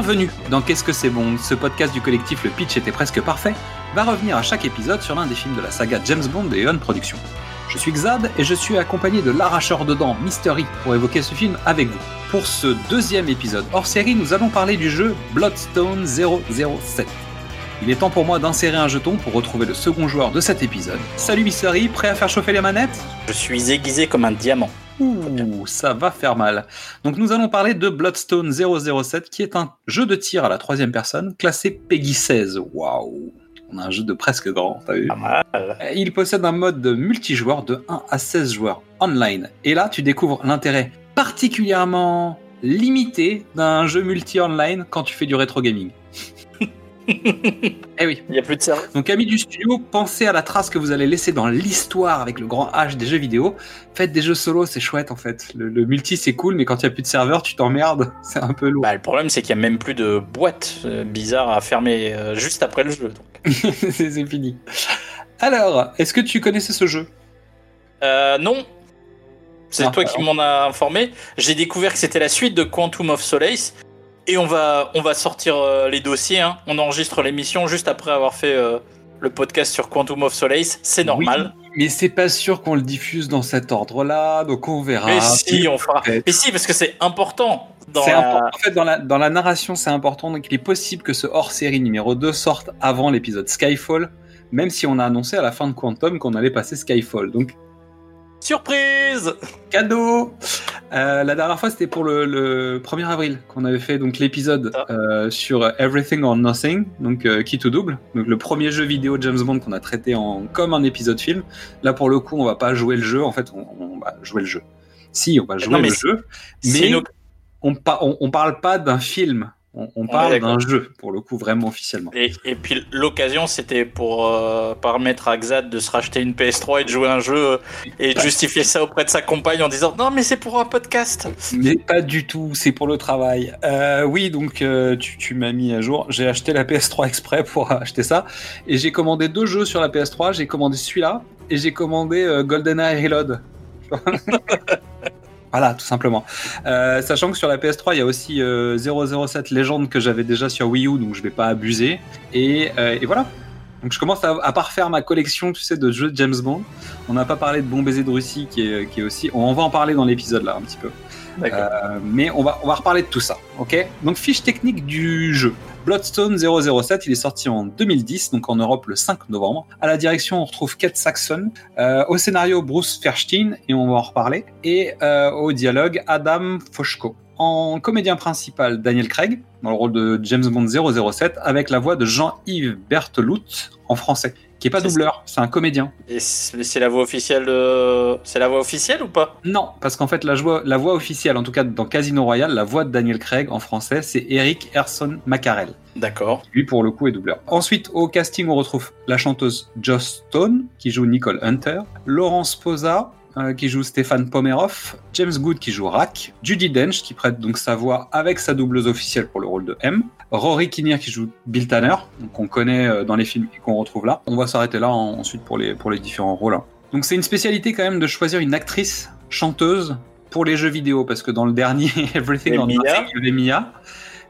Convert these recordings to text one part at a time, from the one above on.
Bienvenue dans Qu'est-ce que c'est bon Ce podcast du collectif Le Pitch était presque parfait va revenir à chaque épisode sur l'un des films de la saga James Bond et Eon Productions. Je suis Xad et je suis accompagné de l'arracheur de dents Mystery pour évoquer ce film avec vous. Pour ce deuxième épisode hors série, nous allons parler du jeu Bloodstone 007. Il est temps pour moi d'insérer un jeton pour retrouver le second joueur de cet épisode. Salut Mystery, prêt à faire chauffer les manettes? Je suis aiguisé comme un diamant. Ouh, ça va faire mal. Donc nous allons parler de Bloodstone 007 qui est un jeu de tir à la troisième personne classé Peggy 16. Waouh on a un jeu de presque grand, t'as vu? Il possède un mode de multijoueur de 1 à 16 joueurs online. Et là, tu découvres l'intérêt particulièrement limité d'un jeu multi-online quand tu fais du rétro gaming. Eh oui. Il n'y a plus de serveur. Donc, amis du studio, pensez à la trace que vous allez laisser dans l'histoire avec le grand H des jeux vidéo. Faites des jeux solo, c'est chouette en fait. Le, multi, c'est cool, mais quand il n'y a plus de serveur, tu t'emmerdes. C'est un peu lourd. Bah, le problème, c'est qu'il n'y a même plus de boîte euh, bizarre à fermer euh, juste après le jeu. c'est fini. Alors, est-ce que tu connaissais ce jeu? Euh, Non. C'est ah, toi qui m'en as informé. J'ai découvert que c'était la suite de Quantum of Solace et on va, on va sortir euh, les dossiers. Hein. On enregistre l'émission juste après avoir fait euh, le podcast sur Quantum of Solace. C'est normal. mais c'est pas sûr qu'on le diffuse dans cet ordre-là, donc on verra. Mais si, on fera. Mais si, parce que c'est important. Dans En fait, dans la, dans la narration, c'est important. Donc, il est possible que ce hors-série numéro 2 sorte avant l'épisode Skyfall, même si on a annoncé à la fin de Quantum qu'on allait passer Skyfall. Donc, Surprise Cadeau euh, La dernière fois, c'était pour le, 1er avril qu'on avait fait donc l'épisode euh, sur Everything or Nothing, donc euh, qui tout double, donc le premier jeu vidéo James Bond qu'on a traité en comme un épisode film. Là, pour le coup, on va pas jouer le jeu. En fait, on, va jouer le jeu. Si, on va jouer le jeu, mais on, on, on parle pas d'un film. On, parle d'un jeu, pour le coup, vraiment officiellement. Et, puis l'occasion, c'était pour euh, permettre à Xad de se racheter une PS3 et de jouer un jeu euh, et de justifier ça auprès de sa compagne en disant non, mais c'est pour un podcast. Mais pas du tout, c'est pour le travail. Euh, oui, donc tu, m'as mis à jour. J'ai acheté la PS3 exprès pour acheter ça. Et j'ai commandé deux jeux sur la PS3. J'ai commandé celui-là et j'ai commandé GoldenEye Reload. Voilà, tout simplement. Euh, sachant que sur la PS3, il y a aussi 007 euh, Legend que j'avais déjà sur Wii U, donc je vais pas abuser. Et, euh, voilà. Donc je commence à, parfaire ma collection, tu sais, de jeux de James Bond. On n'a pas parlé de Bon baiser de Russie, qui est, qui est aussi. On va en parler dans l'épisode là un petit peu. mais on va, on va reparler de tout ça, ok? Donc fiche technique du jeu. Bloodstone 007, il est sorti en 2010, donc en Europe le 5 novembre. À la direction, on retrouve Kate Saxon. Euh, au scénario, Bruce Ferstein, et on va en reparler. Et euh, au dialogue, Adam Foshko. En comédien principal, Daniel Craig, dans le rôle de James Bond 007, avec la voix de Jean-Yves Berthelout en français qui est pas doubleur, c'est un comédien. Et c'est la voix officielle C'est la voix officielle ou pas? Non, parce qu'en fait la voix, la voix officielle, en tout cas dans Casino Royale, la voix de Daniel Craig en français, c'est Eric Erson Macarel. D'accord. Lui pour le coup est doubleur. Ensuite au casting on retrouve la chanteuse Joss Stone qui joue Nicole Hunter, Laurence Posa euh, qui joue Stéphane Pomeroff, James Good qui joue Rack, Judy Dench qui prête donc sa voix avec sa doubleuse officielle pour le rôle de M, Rory Kinnear qui joue Bill Tanner, qu'on connaît euh, dans les films et qu'on retrouve là. On va s'arrêter là ensuite pour les, pour les différents rôles. Hein. Donc c'est une spécialité quand même de choisir une actrice chanteuse pour les jeux vidéo parce que dans le dernier Everything on Nothing, il y avait Mia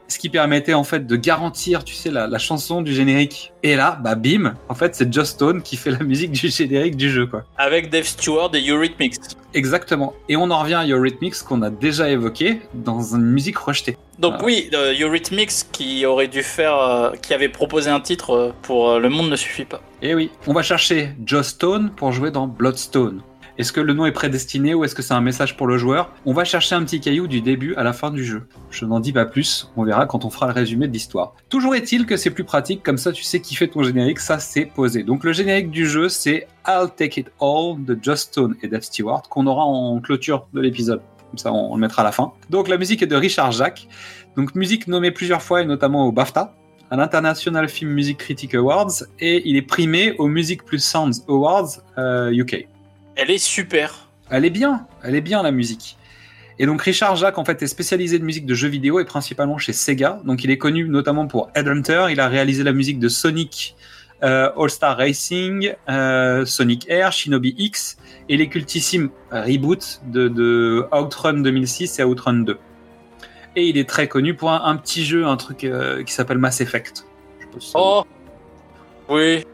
ce qui permettait en fait de garantir, tu sais, la, chanson du générique. Et là, bah bim, en fait, c'est Just Stone qui fait la musique du générique du jeu, quoi. Avec Dave Stewart et Eurythmics. Exactement. Et on en revient à Eurythmics qu'on a déjà évoqué dans une musique rejetée. Donc euh. oui, euh, Eurythmics qui aurait dû faire, euh, qui avait proposé un titre pour Le Monde ne suffit pas. Et eh oui, on va chercher Just Stone pour jouer dans Bloodstone. Est-ce que le nom est prédestiné ou est-ce que c'est un message pour le joueur? On va chercher un petit caillou du début à la fin du jeu. Je n'en dis pas plus, on verra quand on fera le résumé de l'histoire. Toujours est-il que c'est plus pratique, comme ça tu sais qui fait ton générique, ça c'est posé. Donc le générique du jeu c'est I'll Take It All de Just Stone et Dave Stewart qu'on aura en clôture de l'épisode. Comme ça on, le mettra à la fin. Donc la musique est de Richard Jacques. Donc musique nommée plusieurs fois et notamment au BAFTA à l'International Film Music Critic Awards et il est primé au Music Plus Sounds Awards UK. Elle est super. Elle est bien, elle est bien la musique. Et donc Richard Jacques en fait est spécialisé de musique de jeux vidéo et principalement chez Sega. Donc il est connu notamment pour Headhunter. Il a réalisé la musique de Sonic euh, All Star Racing, euh, Sonic Air, Shinobi X et les cultissimes reboot de, de Outrun 2006 et Outrun 2. Et il est très connu pour un, un petit jeu, un truc euh, qui s'appelle Mass Effect. Je Oh Oui,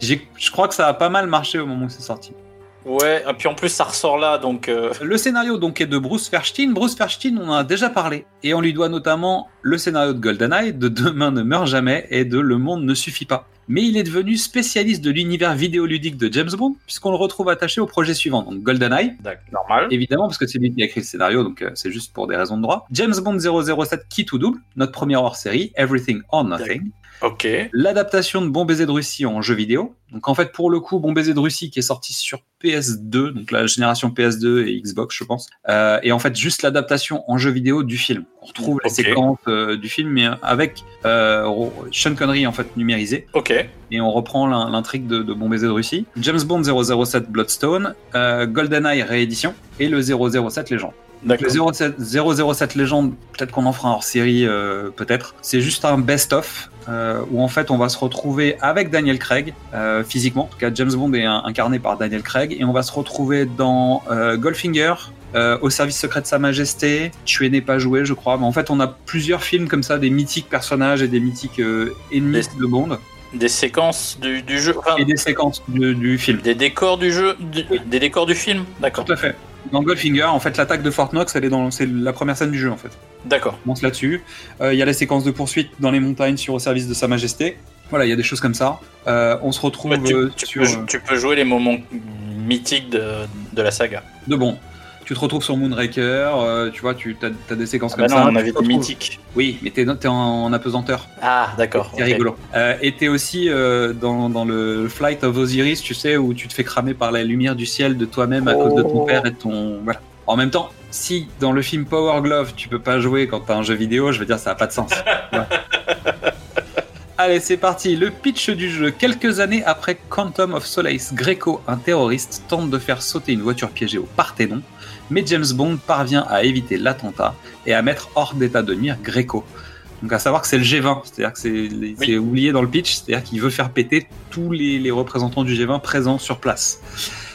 Je crois que ça a pas mal marché au moment où c'est sorti. Ouais, et puis en plus ça ressort là, donc... euh, Le scénario donc est de Bruce Fershtein. Bruce Fershtein, on en a déjà parlé. Et on lui doit notamment le scénario de GoldenEye, de Demain ne meurt jamais et de Le monde ne suffit pas. Mais il est devenu spécialiste de l'univers vidéoludique de James Bond, puisqu'on le retrouve attaché au projet suivant, donc GoldenEye, d'accord, normal. évidemment, parce que c'est lui qui a écrit le scénario, donc euh, c'est juste pour des raisons de droit. James Bond 007 qui tout double, notre première hors série, Everything or Nothing. Ok. L'adaptation de Bon baiser de Russie en jeu vidéo. Donc en fait, pour le coup, Bon baiser de Russie qui est sorti sur PS2, donc la génération PS2 et Xbox, je pense. Euh, et en fait, juste l'adaptation en jeu vidéo du film. On retrouve les Ok. séquences euh, du film, mais avec euh, Sean Connery en fait numérisé. Ok. Et on reprend l'in- l'intrigue de, de Bon baiser de Russie. James Bond 007 Bloodstone, euh, GoldenEye réédition et le 007 Légende. Le 07, 007 Légende, peut-être qu'on en fera hors série, peut-être. C'est juste un best-of euh, où en fait on va se retrouver avec Daniel Craig euh, physiquement. En tout cas, James Bond est un- incarné par Daniel Craig et on va se retrouver dans euh, Goldfinger. au service secret de Sa Majesté, Tuer n'est pas joué, je crois. Mais en fait, on a plusieurs films comme ça, des mythiques personnages et des mythiques ennemis de Bond, Des séquences du, du jeu, enfin, et des séquences du, du film. des décors du jeu, du- des décors du film. D'accord. Tout à fait. Dans Goldfinger, en fait, l'attaque de Fort Knox, elle est dans, c'est la première scène du jeu, en fait. D'accord. On commence là-dessus. Euh, Il y a les séquences de poursuite dans les montagnes sur au service de Sa Majesté. Voilà, il y a des choses comme ça. Euh, on se retrouve Ouais, tu, euh, tu sur peux, tu peux jouer les moments mythiques de, de la saga. de bon. Tu te retrouves sur Moonraker, euh, tu vois, tu as, des séquences Ah comme bah non, ça. on avait des mythiques. Oui, mais t'es es en, en apesanteur. Ah, d'accord. C'est rigolo. Euh, et t'es aussi euh, dans, dans le Flight of Osiris, tu sais, où tu te fais cramer par la lumière du ciel de toi-même à cause de ton Oh. père et de ton. Voilà. En même temps, si dans le film Power Glove, tu peux pas jouer quand t'as un jeu vidéo, je veux dire, ça a pas de sens. Voilà. Allez, c'est parti. Le pitch du jeu. Quelques années après Quantum of Solace, Greco, un terroriste, tente de faire sauter une voiture piégée au Parthénon, mais James Bond parvient à éviter l'attentat et à mettre hors d'état de nuire Greco. Donc à savoir que c'est le G20, c'est-à-dire que c'est oublié dans le pitch, c'est-à-dire qu'il veut faire péter tous les, les représentants du G20 présents sur place.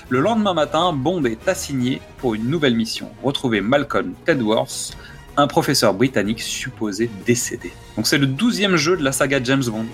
Le lendemain matin, Bond est assigné pour une nouvelle mission, retrouver Malcolm Tedworth, un professeur britannique supposé décédé. Donc c'est le douzième jeu de la saga James Bond.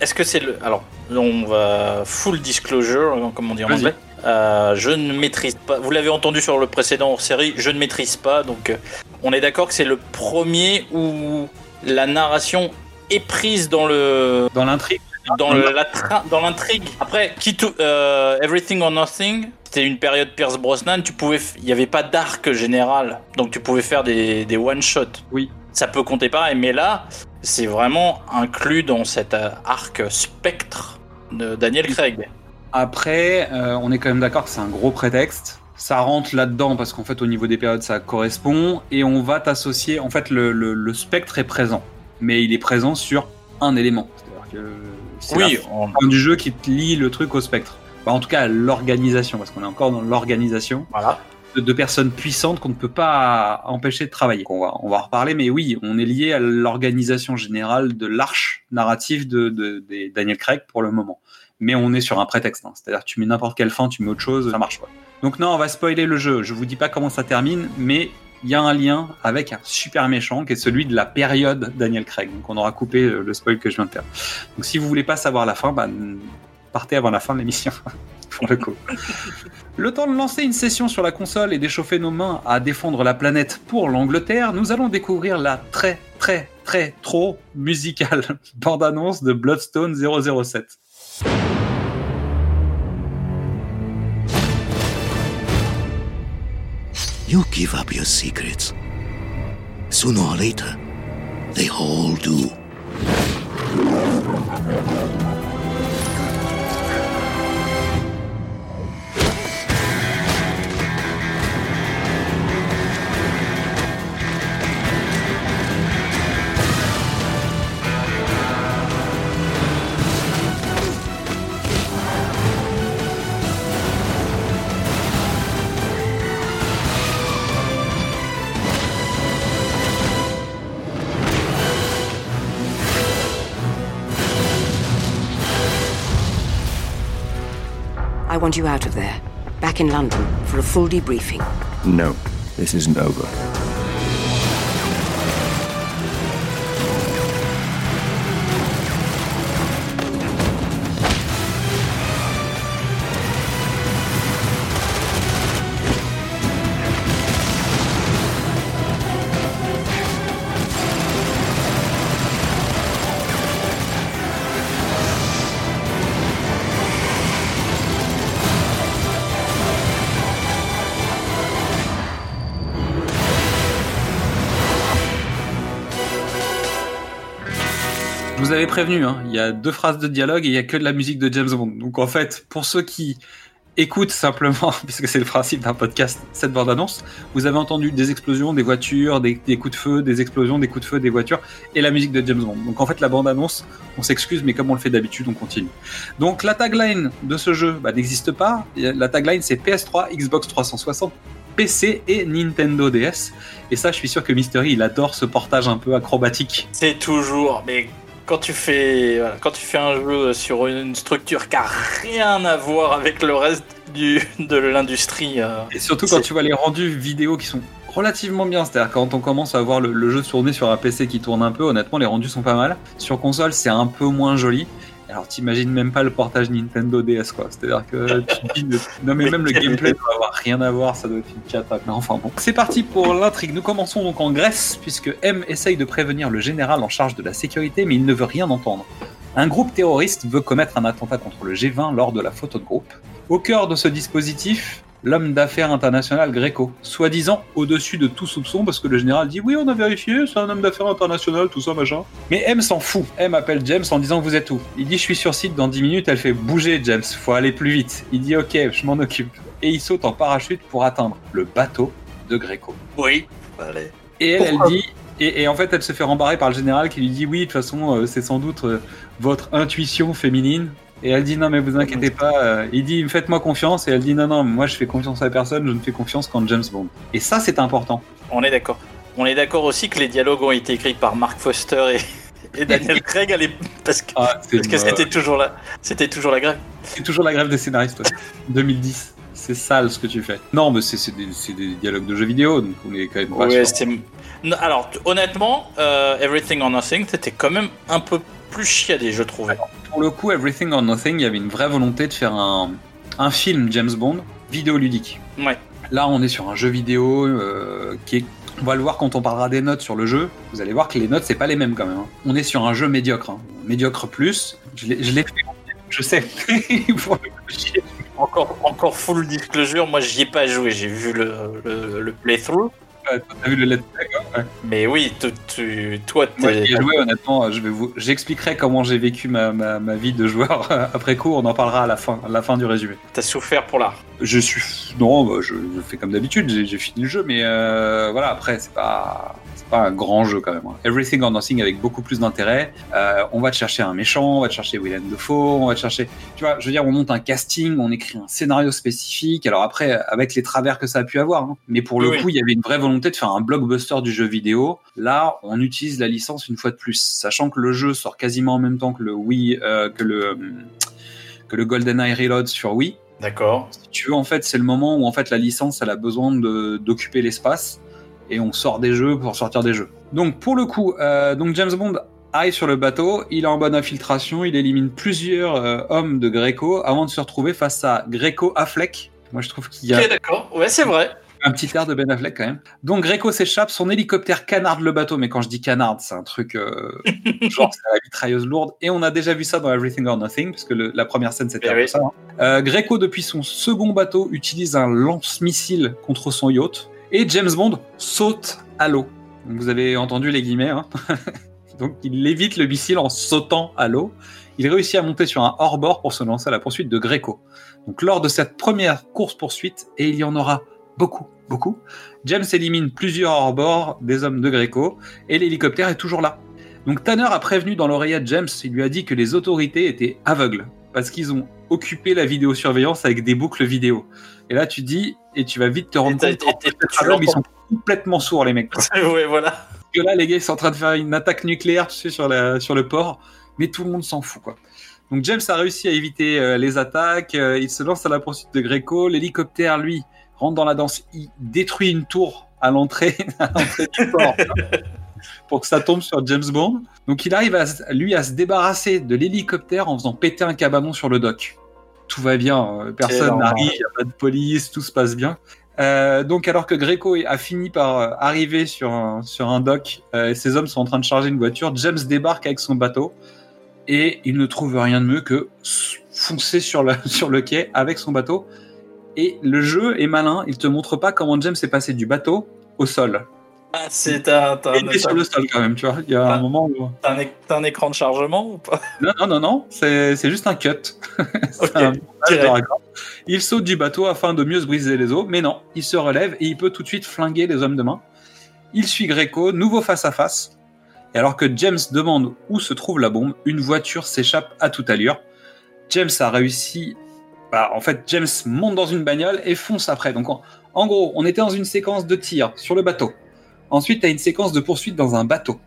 Est-ce que c'est le. Alors, on va full disclosure, comme on dit en anglais. Euh, je ne maîtrise pas. Vous l'avez entendu sur le précédent hors série, je ne maîtrise pas. Donc, euh, on est d'accord que c'est le premier où la narration est prise dans le Dans l'intrigue, dans le- la tra- dans l'intrigue. Après, qui euh, Everything or Nothing, c'était une période Pierce Brosnan. Tu pouvais, il n'y avait pas d'arc général, donc tu pouvais faire des, des one shot. Oui. Ça peut compter pareil, mais là, c'est vraiment inclus dans cet arc spectre de Daniel Craig. Après, euh, on est quand même d'accord que c'est un gros prétexte. Ça rentre là-dedans parce qu'en fait, au niveau des périodes, ça correspond. Et on va t'associer. En fait, le, le- le spectre est présent. Mais il est présent sur un élément. C'est-à-dire que c'est Oui, la on- fin du jeu qui te lie le truc au spectre. Bah, en tout cas, l'organisation, parce qu'on est encore dans l'organisation voilà. de, de personnes puissantes qu'on ne peut pas empêcher de travailler. On va, on va en reparler, mais oui, on est lié à l'organisation générale de l'arche narrative de, de, des Daniel Craig pour le moment. Mais on est sur un prétexte, hein. c'est-à-dire tu mets n'importe quelle fin, tu mets autre chose, ça marche pas. Donc non, on va spoiler le jeu. Je vous dis pas comment ça termine, mais il y a un lien avec un super méchant qui est celui de la période Daniel Craig. Donc on aura coupé euh, le spoil que je viens de faire. Donc si vous voulez pas savoir la fin, bah, partez avant la fin de l'émission. pour le coup. Le temps de lancer une session sur la console et d'échauffer nos mains à défendre la planète pour l'Angleterre, nous allons découvrir la très très très trop musicale bande-annonce de Bloodstone 007. You give up your secrets. Sooner or later, they all do. Want you out of there, back in London, for a full debriefing. No, this isn't over. Avais prévenu, hein, il y a deux phrases de dialogue et il y a que de la musique de James Bond. Donc en fait, pour ceux qui écoutent simplement, puisque c'est le principe d'un podcast, cette bande-annonce, vous avez entendu des explosions, des voitures, des, des coups de feu, des explosions, des coups de feu, des voitures et la musique de James Bond. Donc en fait, la bande-annonce, on s'excuse, mais comme on le fait d'habitude, on continue. Donc la tagline de ce jeu bah, n'existe pas. La tagline, c'est PS3, Xbox 360, PC et Nintendo DS. Et ça, je suis sûr que Mystery, il adore ce portage un peu acrobatique. C'est toujours, mais quand tu fais, voilà, quand tu fais un jeu sur une structure qui a rien à voir avec le reste du, de l'industrie. euh, Et surtout quand tu vois les rendus vidéo qui sont relativement bien, c'est-à-dire quand on commence à voir le, le jeu tourner sur un PC qui tourne un peu, honnêtement les rendus sont pas mal. Sur console c'est un peu moins joli. Alors t'imagines même pas le portage Nintendo DS quoi, c'est-à-dire que tu dis, non mais même le gameplay doit avoir rien à voir, ça doit être une cata. Mais enfin bon. C'est parti pour l'intrigue, nous commençons donc en Grèce puisque M essaye de prévenir le général en charge de la sécurité mais il ne veut rien entendre. Un groupe terroriste veut commettre un attentat contre le G20 lors de la photo de groupe. Au cœur de ce dispositif, l'homme d'affaires international Greco, soi-disant au-dessus de tout soupçon parce que le général dit oui on a vérifié, c'est un homme d'affaires international, tout ça machin. Mais M s'en fout. M appelle James en disant vous êtes où? Il dit je suis sur site dans 10 minutes, elle fait bouger James, faut aller plus vite. Il dit ok, je m'en occupe. Et il saute en parachute pour atteindre le bateau de Greco. Oui. Allez. Et elle, elle dit, et, et en fait, elle se fait rembarrer par le général qui lui dit oui, de toute façon, euh, c'est sans doute euh, votre intuition féminine. Et elle dit non, mais vous inquiétez pas. euh, il dit faites-moi confiance. Et elle dit non, non, moi je fais confiance à personne, je ne fais confiance qu'en James Bond. Et ça, c'est important. On est d'accord. On est d'accord aussi que les dialogues ont été écrits par Mark Foster et, et Daniel Craig à l'époque, parce que Ah, c'était toujours là. C'était toujours la grève. c'est toujours la grève des scénaristes. ouais. 2010. C'est sale ce que tu fais. Non, mais c'est des, dialogues de jeux vidéo, donc on est quand même pas Ouais, Non, alors honnêtement, euh, Everything or Nothing, c'était quand même un peu plus chiadé, je trouvais. Pour le coup, Everything or Nothing, il y avait une vraie volonté de faire un, un film James Bond vidéoludique. Ouais. Là, on est sur un jeu vidéo euh, qui est. On va le voir quand on parlera des notes sur le jeu. Vous allez voir que les notes, c'est pas les mêmes quand même. hein. On est sur un jeu médiocre. hein. Médiocre plus. Je l'ai fait. Je sais. Pour le coup, j'y ai- Encore, encore full disclosure, moi j'y ai pas joué, j'ai vu le, le, le playthrough. T'as vu le let's play quoi Ouais. Mais oui, tu, tu- toi, Moi, j'y ai joué, honnêtement. Je vais vous... J'expliquerai comment j'ai vécu ma, ma, ma vie de joueur après coup. On en parlera à la fin, à la fin du résumé. t'as souffert pour l'art. Je suis non, bah, je, je fais comme d'habitude, j'ai fini le jeu, mais euh, voilà après c'est pas c'est pas un grand jeu quand même. hein. Everything or Nothing avec beaucoup plus d'intérêt. Euh, on va te chercher un méchant, on va te chercher Willem Dafoe, on va te chercher, tu vois, je veux dire, on monte un casting, on écrit un scénario spécifique. Alors après avec les travers que ça a pu avoir, hein. mais pour le Oui. coup il y avait une vraie volonté de faire un blockbuster du jeu vidéo. Là on utilise la licence une fois de plus, sachant que le jeu sort quasiment en même temps que le Wii, euh, que le que le GoldenEye Reload sur Wii D'accord. si tu veux, en fait, c'est le moment où en fait la licence elle a besoin d'occuper l'espace et on sort des jeux pour sortir des jeux. Donc pour le coup, euh, donc James Bond arrive sur le bateau, il est en bonne infiltration, il élimine plusieurs euh, hommes de Greco avant de se retrouver face à Greco Affleck. Moi je trouve qu'il y a Ok, d'accord. Ouais, c'est vrai. Un petit air de Ben Affleck quand même. Donc Greco s'échappe, son hélicoptère canarde le bateau, mais quand je dis canarde, c'est un truc euh, genre c'est la mitrailleuse lourde. Et on a déjà vu ça dans Everything or Nothing, parce que le- la première scène c'était Eh un peu oui. ça. hein. Euh, Greco depuis son second bateau utilise un lance-missile contre son yacht, et James Bond saute à l'eau. Vous avez entendu les guillemets. Hein Donc il évite le missile en sautant à l'eau. Il réussit à monter sur un hors-bord pour se lancer à la poursuite de Greco. Donc lors de cette première course-poursuite, et il y en aura beaucoup, beaucoup, James élimine plusieurs hors-bord des hommes de Greco, et l'hélicoptère est toujours là. Donc Tanner a prévenu dans l'oreillette James, il lui a dit que les autorités étaient aveugles, parce qu'ils ont occupé la vidéosurveillance avec des boucles vidéo. Et là tu dis, et tu vas vite te rendre compte ils sont complètement sourds les mecs. ouais, voilà. Parce que là, les gars, ils sont en train de faire une attaque nucléaire, tu sais, sur, la, sur le port, mais tout le monde s'en fout, quoi. Donc James a réussi à éviter euh, les attaques, euh, il se lance à la poursuite de Greco, l'hélicoptère, lui, rentre dans la danse, il détruit une tour à l'entrée à l'entrée du port pour que ça tombe sur James Bond. Donc il arrive, à, lui, à se débarrasser de l'hélicoptère en faisant péter un cabanon sur le dock. Tout va bien, euh, personne n'arrive, il n'y a pas de police, tout se passe bien. Euh, donc alors que Greco a fini par euh, arriver sur un, sur un dock, euh, et ses hommes sont en train de charger une voiture, James débarque avec son bateau et il ne trouve rien de mieux que foncer sur le, sur le quai avec son bateau. Et le jeu est malin, il te montre pas comment James est passé du bateau au sol. Ah, c'est un. Il est sur le sol quand même, tu vois. Il y a un moment où. t'as un, écran de chargement ou pas? Non, non, non, non, c'est juste un cut. Ok, C'est un. Il saute du bateau afin de mieux se briser les os, mais non, il se relève et il peut tout de suite flinguer les hommes de main. Il suit Greco, nouveau face-à-face. Et alors que James demande où se trouve la bombe, une voiture s'échappe à toute allure. James a réussi. Bah, en fait, James monte dans une bagnole et fonce après. Donc, en, en gros, on était dans une séquence de tir sur le bateau. Ensuite, tu as une séquence de poursuite dans un bateau.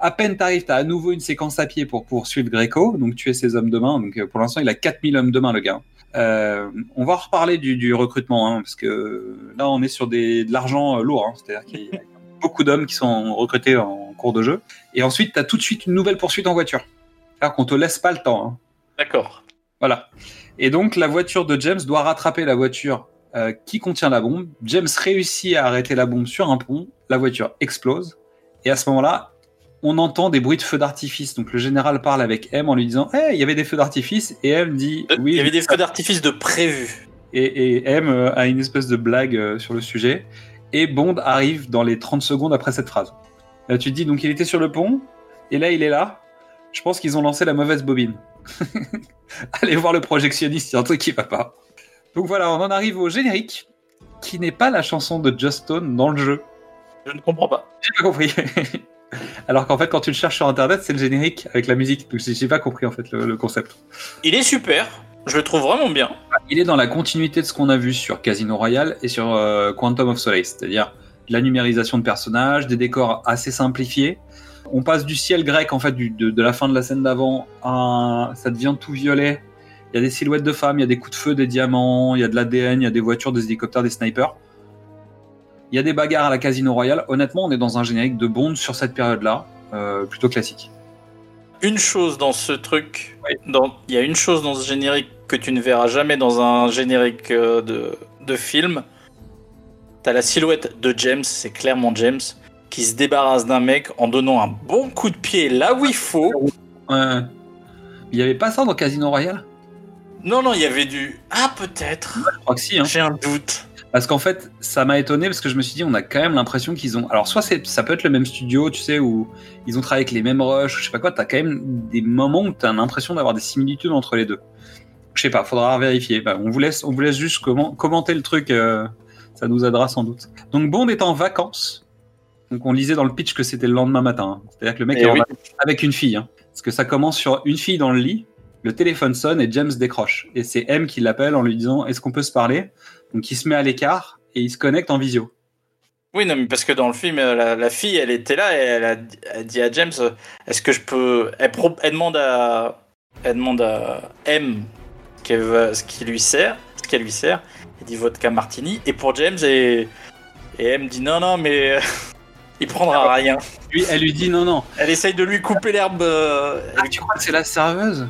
À peine t'arrives, t'as à nouveau une séquence à pied pour poursuivre Greco, donc tuer ses hommes de main. Donc, euh, pour l'instant, il a 4000 hommes de main, le gars. Euh, on va reparler du, du recrutement, hein, parce que là, on est sur des, de l'argent euh, lourd. hein. C'est-à-dire qu'il y a beaucoup d'hommes qui sont recrutés en cours de jeu. Et ensuite, tu as tout de suite une nouvelle poursuite en voiture. C'est-à-dire qu'on te laisse pas le temps. hein. D'accord. Voilà. Et donc, la voiture de James doit rattraper la voiture euh, qui contient la bombe. James réussit à arrêter la bombe sur un pont. La voiture explose. Et à ce moment-là, on entend des bruits de feux d'artifice. Donc, le général parle avec M en lui disant Hey, il y avait des feux d'artifice. Et M dit Euh, Oui. Il y avait des feux d'artifice de prévu. et, et M euh, a une espèce de blague sur le sujet. Et Bond arrive dans les 30 secondes après cette phrase. Là, tu te dis, donc il était sur le pont, et là, il est là. Je pense qu'ils ont lancé la mauvaise bobine. Allez voir le projectionniste, il y a un truc qui va pas. Donc voilà, on en arrive au générique, qui n'est pas la chanson de Just Stone dans le jeu. Je ne comprends pas. J'ai pas compris. Alors qu'en fait, quand tu le cherches sur internet, c'est le générique avec la musique. Donc j'ai j'ai pas compris en fait le- le concept. Il est super. Je le trouve vraiment bien. Il est dans la continuité de ce qu'on a vu sur Casino Royale et sur euh, Quantum of Solace, c'est-à-dire la numérisation de personnages, des décors assez simplifiés. On passe du ciel grec en fait du- de, de la fin de la scène d'avant à ça devient tout violet. Il y a des silhouettes de femmes, il y a des coups de feu, des diamants, il y a de l'ADN, il y a des voitures, des hélicoptères, des snipers. Il y a des bagarres à la Casino Royale. Honnêtement, on est dans un générique de Bond sur cette période-là, euh, plutôt classique. Une chose dans ce truc, Oui. dans- il y a une chose dans ce générique que tu ne verras jamais dans un générique euh, de, de film. T'as la silhouette de James, c'est clairement James, qui se débarrasse d'un mec en donnant un bon coup de pied là où il faut. Ouais. Il y avait pas ça dans Casino Royale? Non, non, il y avait du. Ah, peut-être. Je crois que si. Hein. J'ai un doute. Parce qu'en fait, ça m'a étonné parce que je me suis dit, on a quand même l'impression qu'ils ont. Alors, soit ça peut être le même studio, tu sais, où ils ont travaillé avec les mêmes rushs, je sais pas quoi. T'as quand même des moments où t'as l'impression d'avoir des similitudes entre les deux. Je sais pas, faudra vérifier. Bah, on vous laisse, on vous laisse juste comment- commenter le truc. euh, ça nous aidera sans doute. Donc Bond est en vacances. Donc on lisait dans le pitch que c'était le lendemain matin. hein. C'est-à-dire que le mec Eh est oui. avec une fille. hein. Parce que ça commence sur une fille dans le lit. Le téléphone sonne et James décroche. Et c'est M qui l'appelle en lui disant Est-ce qu'on peut se parler? Donc il se met à l'écart et il se connecte en visio. Oui, non, mais parce que dans le film, euh, la, la fille, elle était là et elle a, elle dit à James euh, Est-ce que je peux. Elle, pro- elle demande à. Elle demande à M veut- ce qui lui sert, ce qu'elle lui sert. Elle dit vodka martini. Et pour James, et, et M dit Non, non, mais. Il prendra rien. Lui, elle lui dit Non, non. Elle essaye de lui couper l'herbe. euh, Ah, tu crois que c'est la serveuse?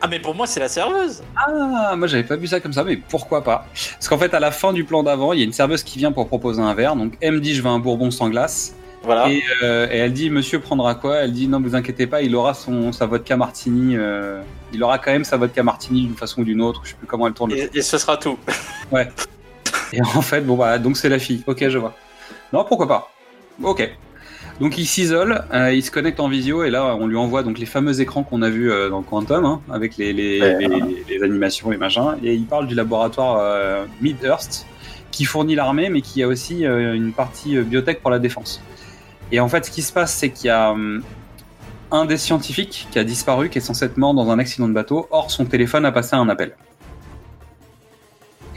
Ah, mais pour moi, c'est la serveuse. Ah, moi j'avais pas vu ça comme ça, mais pourquoi pas? Parce qu'en fait, à la fin du plan d'avant, il y a une serveuse qui vient pour proposer un verre. Donc M dit Je veux un bourbon sans glace. Voilà. Et, euh, et elle dit Monsieur prendra quoi? Elle dit Non, vous inquiétez pas, il aura son, sa vodka martini. euh, il aura quand même sa vodka martini d'une façon ou d'une autre. Je sais plus comment elle tourne. le Et, et ce sera tout. Et en fait, bon bah, donc c'est la fille. Ok, je vois. Non, pourquoi pas. Ok. Donc il s'isole, euh, il se connecte en visio et là on lui envoie donc les fameux écrans qu'on a vus euh, dans Quantum hein, avec les, les, Ouais. les, animations et machin. Et il parle du laboratoire euh, Midhurst qui fournit l'armée mais qui a aussi euh, une partie euh, biotech pour la défense. Et en fait, ce qui se passe, c'est qu'il y a hum, un des scientifiques qui a disparu, qui est censé être mort dans un accident de bateau. Or, son téléphone a passé un appel.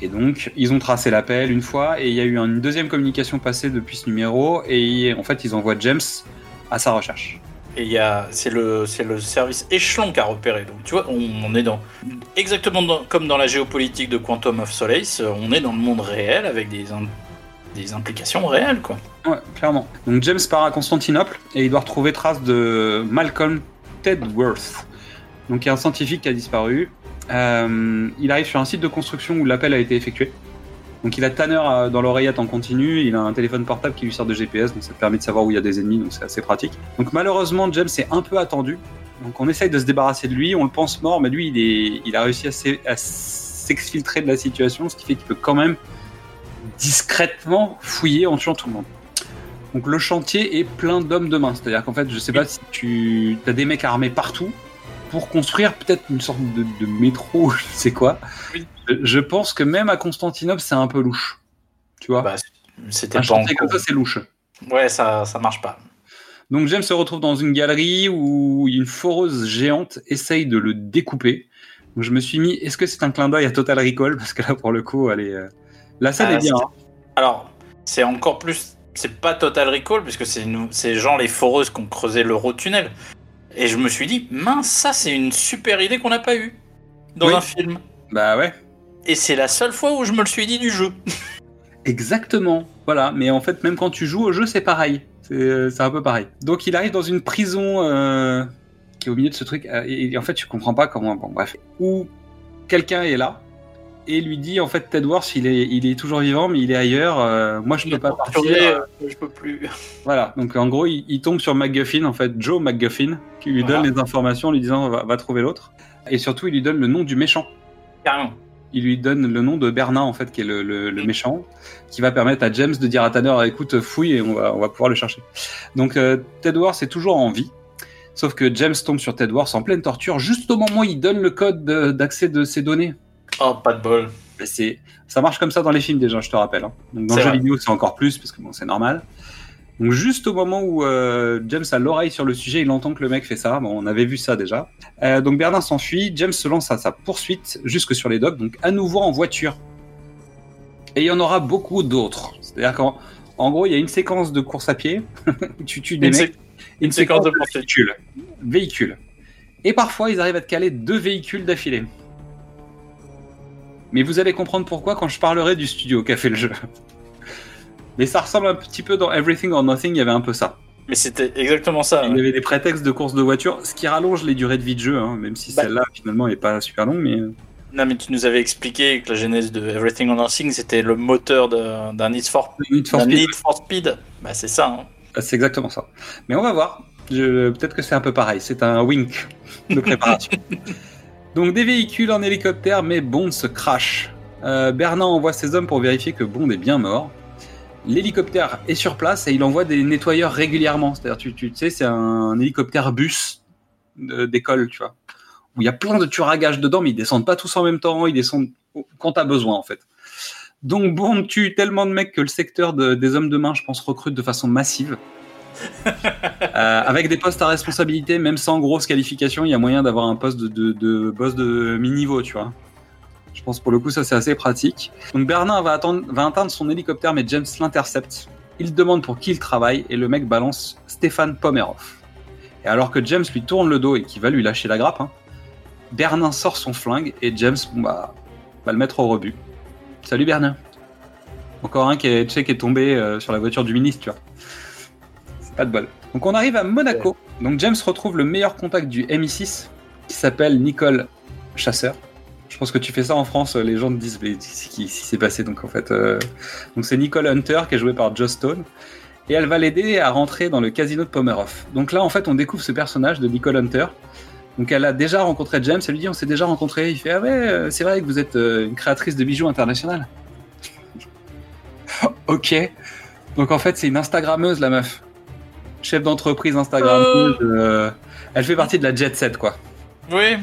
Et donc, ils ont tracé l'appel une fois, et il y a eu une deuxième communication passée depuis ce numéro, et en fait, ils envoient James à sa recherche. Et il y a, c'est le, c'est le service échelon qui a repéré. Donc, tu vois, on, on est dans, exactement dans- comme dans la géopolitique de Quantum of Solace, euh, on est dans le monde réel avec des, des implications réelles, quoi. Ouais, clairement. Donc, James part à Constantinople, et il doit retrouver trace de Malcolm Tedworth, donc qui est un scientifique qui a disparu. Euh, il arrive sur un site de construction où l'appel a été effectué. Donc il a Tanner euh, dans l'oreillette en continu, il a un téléphone portable qui lui sert de GPS, donc ça te permet de savoir où il y a des ennemis, donc c'est assez pratique. Donc malheureusement, James est un peu attendu. Donc on essaye de se débarrasser de lui, on le pense mort, mais lui il, est, il a réussi à s'exfiltrer de la situation, ce qui fait qu'il peut quand même discrètement fouiller en tuant tout le monde. Donc le chantier est plein d'hommes de main. C'est-à-dire qu'en fait, je sais pas si tu as des mecs armés partout pour construire peut-être une sorte de, de métro, je sais quoi. Oui. Je, pense que même à Constantinople, c'est un peu louche. Tu vois Bah, c'était Un pas comme ça, c'est louche. Ouais, ça, ça marche pas. Donc James se retrouve dans une galerie où une foreuse géante essaye de le découper. Donc je me suis mis, est-ce que c'est un clin d'œil à Total Recall? Parce que là, pour le coup, elle est... euh, La scène Ah, est bien. c'est- hein. Alors, c'est encore plus. C'est pas Total Recall, puisque c'est nous, c'est genre les foreuses qui ont creusé l'Eurotunnel. Et je me suis dit, mince, ça c'est une super idée qu'on n'a pas eue dans Oui. un film. Bah ouais. Et c'est la seule fois où je me le suis dit du jeu. Exactement. Voilà. Mais en fait, même quand tu joues au jeu, c'est pareil. C'est euh, un peu pareil. Donc il arrive dans une prison euh, qui est au milieu de ce truc. euh, Et, et en fait, tu comprends pas comment. Bon, bref. Où quelqu'un est là et lui dit en fait Ted Worth, il est, il est toujours vivant, mais il est ailleurs. euh, moi, je peux pas partir. Torturé, je peux plus. Voilà, donc en gros, il, il tombe sur McGuffin, en fait, Joe McGuffin, qui lui donne les informations en lui disant va, va trouver l'autre. Et surtout, il lui donne le nom du méchant. Carrément. Il lui donne le nom de Bernard, en fait, qui est le, le- le méchant, qui va permettre à James de dire à Tanner écoute, fouille et on va, on va pouvoir le chercher. Donc, euh, Ted Worth est toujours en vie. Sauf que James tombe sur Ted Worth en pleine torture, juste au moment où il donne le code de- d'accès de ses données. Oh, pas de bol. C'est, ça marche comme ça dans les films déjà, je te rappelle. hein. Donc dans le jeu vidéo, c'est encore plus parce que bon, c'est normal. Donc juste au moment où euh, James a l'oreille sur le sujet, il entend que le mec fait ça. Bon, on avait vu ça déjà. Euh, donc Bernard s'enfuit. James se lance à sa poursuite jusque sur les docks, donc à nouveau en voiture. Et il y en aura beaucoup d'autres. C'est-à-dire qu'en en gros, il y a une séquence de course à pied tu tues des Une, mecs, sé- une séquence de poursuite. véhicules. Véhicules. Et parfois, ils arrivent à te caler deux véhicules d'affilée. Mais vous allez comprendre pourquoi quand je parlerai du studio qu'a fait le jeu. Mais ça ressemble un petit peu dans Everything or Nothing, il y avait un peu ça. Mais c'était exactement ça. Il ouais. y avait des prétextes de course de voiture, ce qui rallonge les durées de vie de jeu, hein, même si Bah. celle-là finalement est pas super longue. Mais euh, Non, mais tu nous avais expliqué que la genèse de Everything or Nothing, c'était le moteur d'un Need for, Need for Speed, Need for Speed. Bah, c'est ça. hein. Ah, c'est exactement ça. Mais on va voir. Peut-être que c'est un peu pareil. C'est un wink de préparation. Donc des véhicules en hélicoptère, mais Bond se crash. Euh, Bernard envoie ses hommes pour vérifier que Bond est bien mort. L'hélicoptère est sur place et il envoie des nettoyeurs régulièrement. C'est-à-dire, tu, sais, c'est un hélicoptère bus d'école, tu vois, où il y a plein de tueurs à gages dedans, mais ils descendent pas tous en même temps. Ils descendent quand t'as besoin, en fait. Donc Bond tue tellement de mecs que le secteur de- des hommes de main, je pense, recrute de façon massive. Euh, avec des postes à responsabilité, même sans grosse qualification, il y a moyen d'avoir un poste de, boss de mi-niveau, tu vois. Je pense pour le coup, ça c'est assez pratique. Donc Bernard va, attendre, va atteindre son hélicoptère, mais James l'intercepte. Il demande pour qui il travaille et le mec balance Stéphane Pomerov. Et alors que James lui tourne le dos et qu'il va lui lâcher la grappe, hein, Bernard sort son flingue et James bah, va le mettre au rebut. Salut Bernard. Encore un qui est tombé euh, sur la voiture du ministre, tu vois. Pas de bol. Donc on arrive à Monaco. Donc James retrouve le meilleur contact du MI6 qui s'appelle Nicole Chasseur. Je pense que tu fais ça en France, les gens te disent mais c'est qui s'est passé donc en fait. euh, Donc c'est Nicole Hunter qui est jouée par Joss Stone et elle va l'aider à rentrer dans le casino de Pomerov. Donc là en fait on découvre ce personnage de Nicole Hunter. Donc elle a déjà rencontré James, elle lui dit on s'est déjà rencontré. Il fait ah ouais euh, c'est vrai que vous êtes euh, une créatrice de bijoux internationale. ok. Donc en fait c'est une Instagrammeuse la meuf. Chef d'entreprise Instagrammeuse. euh, Elle fait partie de la jet set quoi. Oui,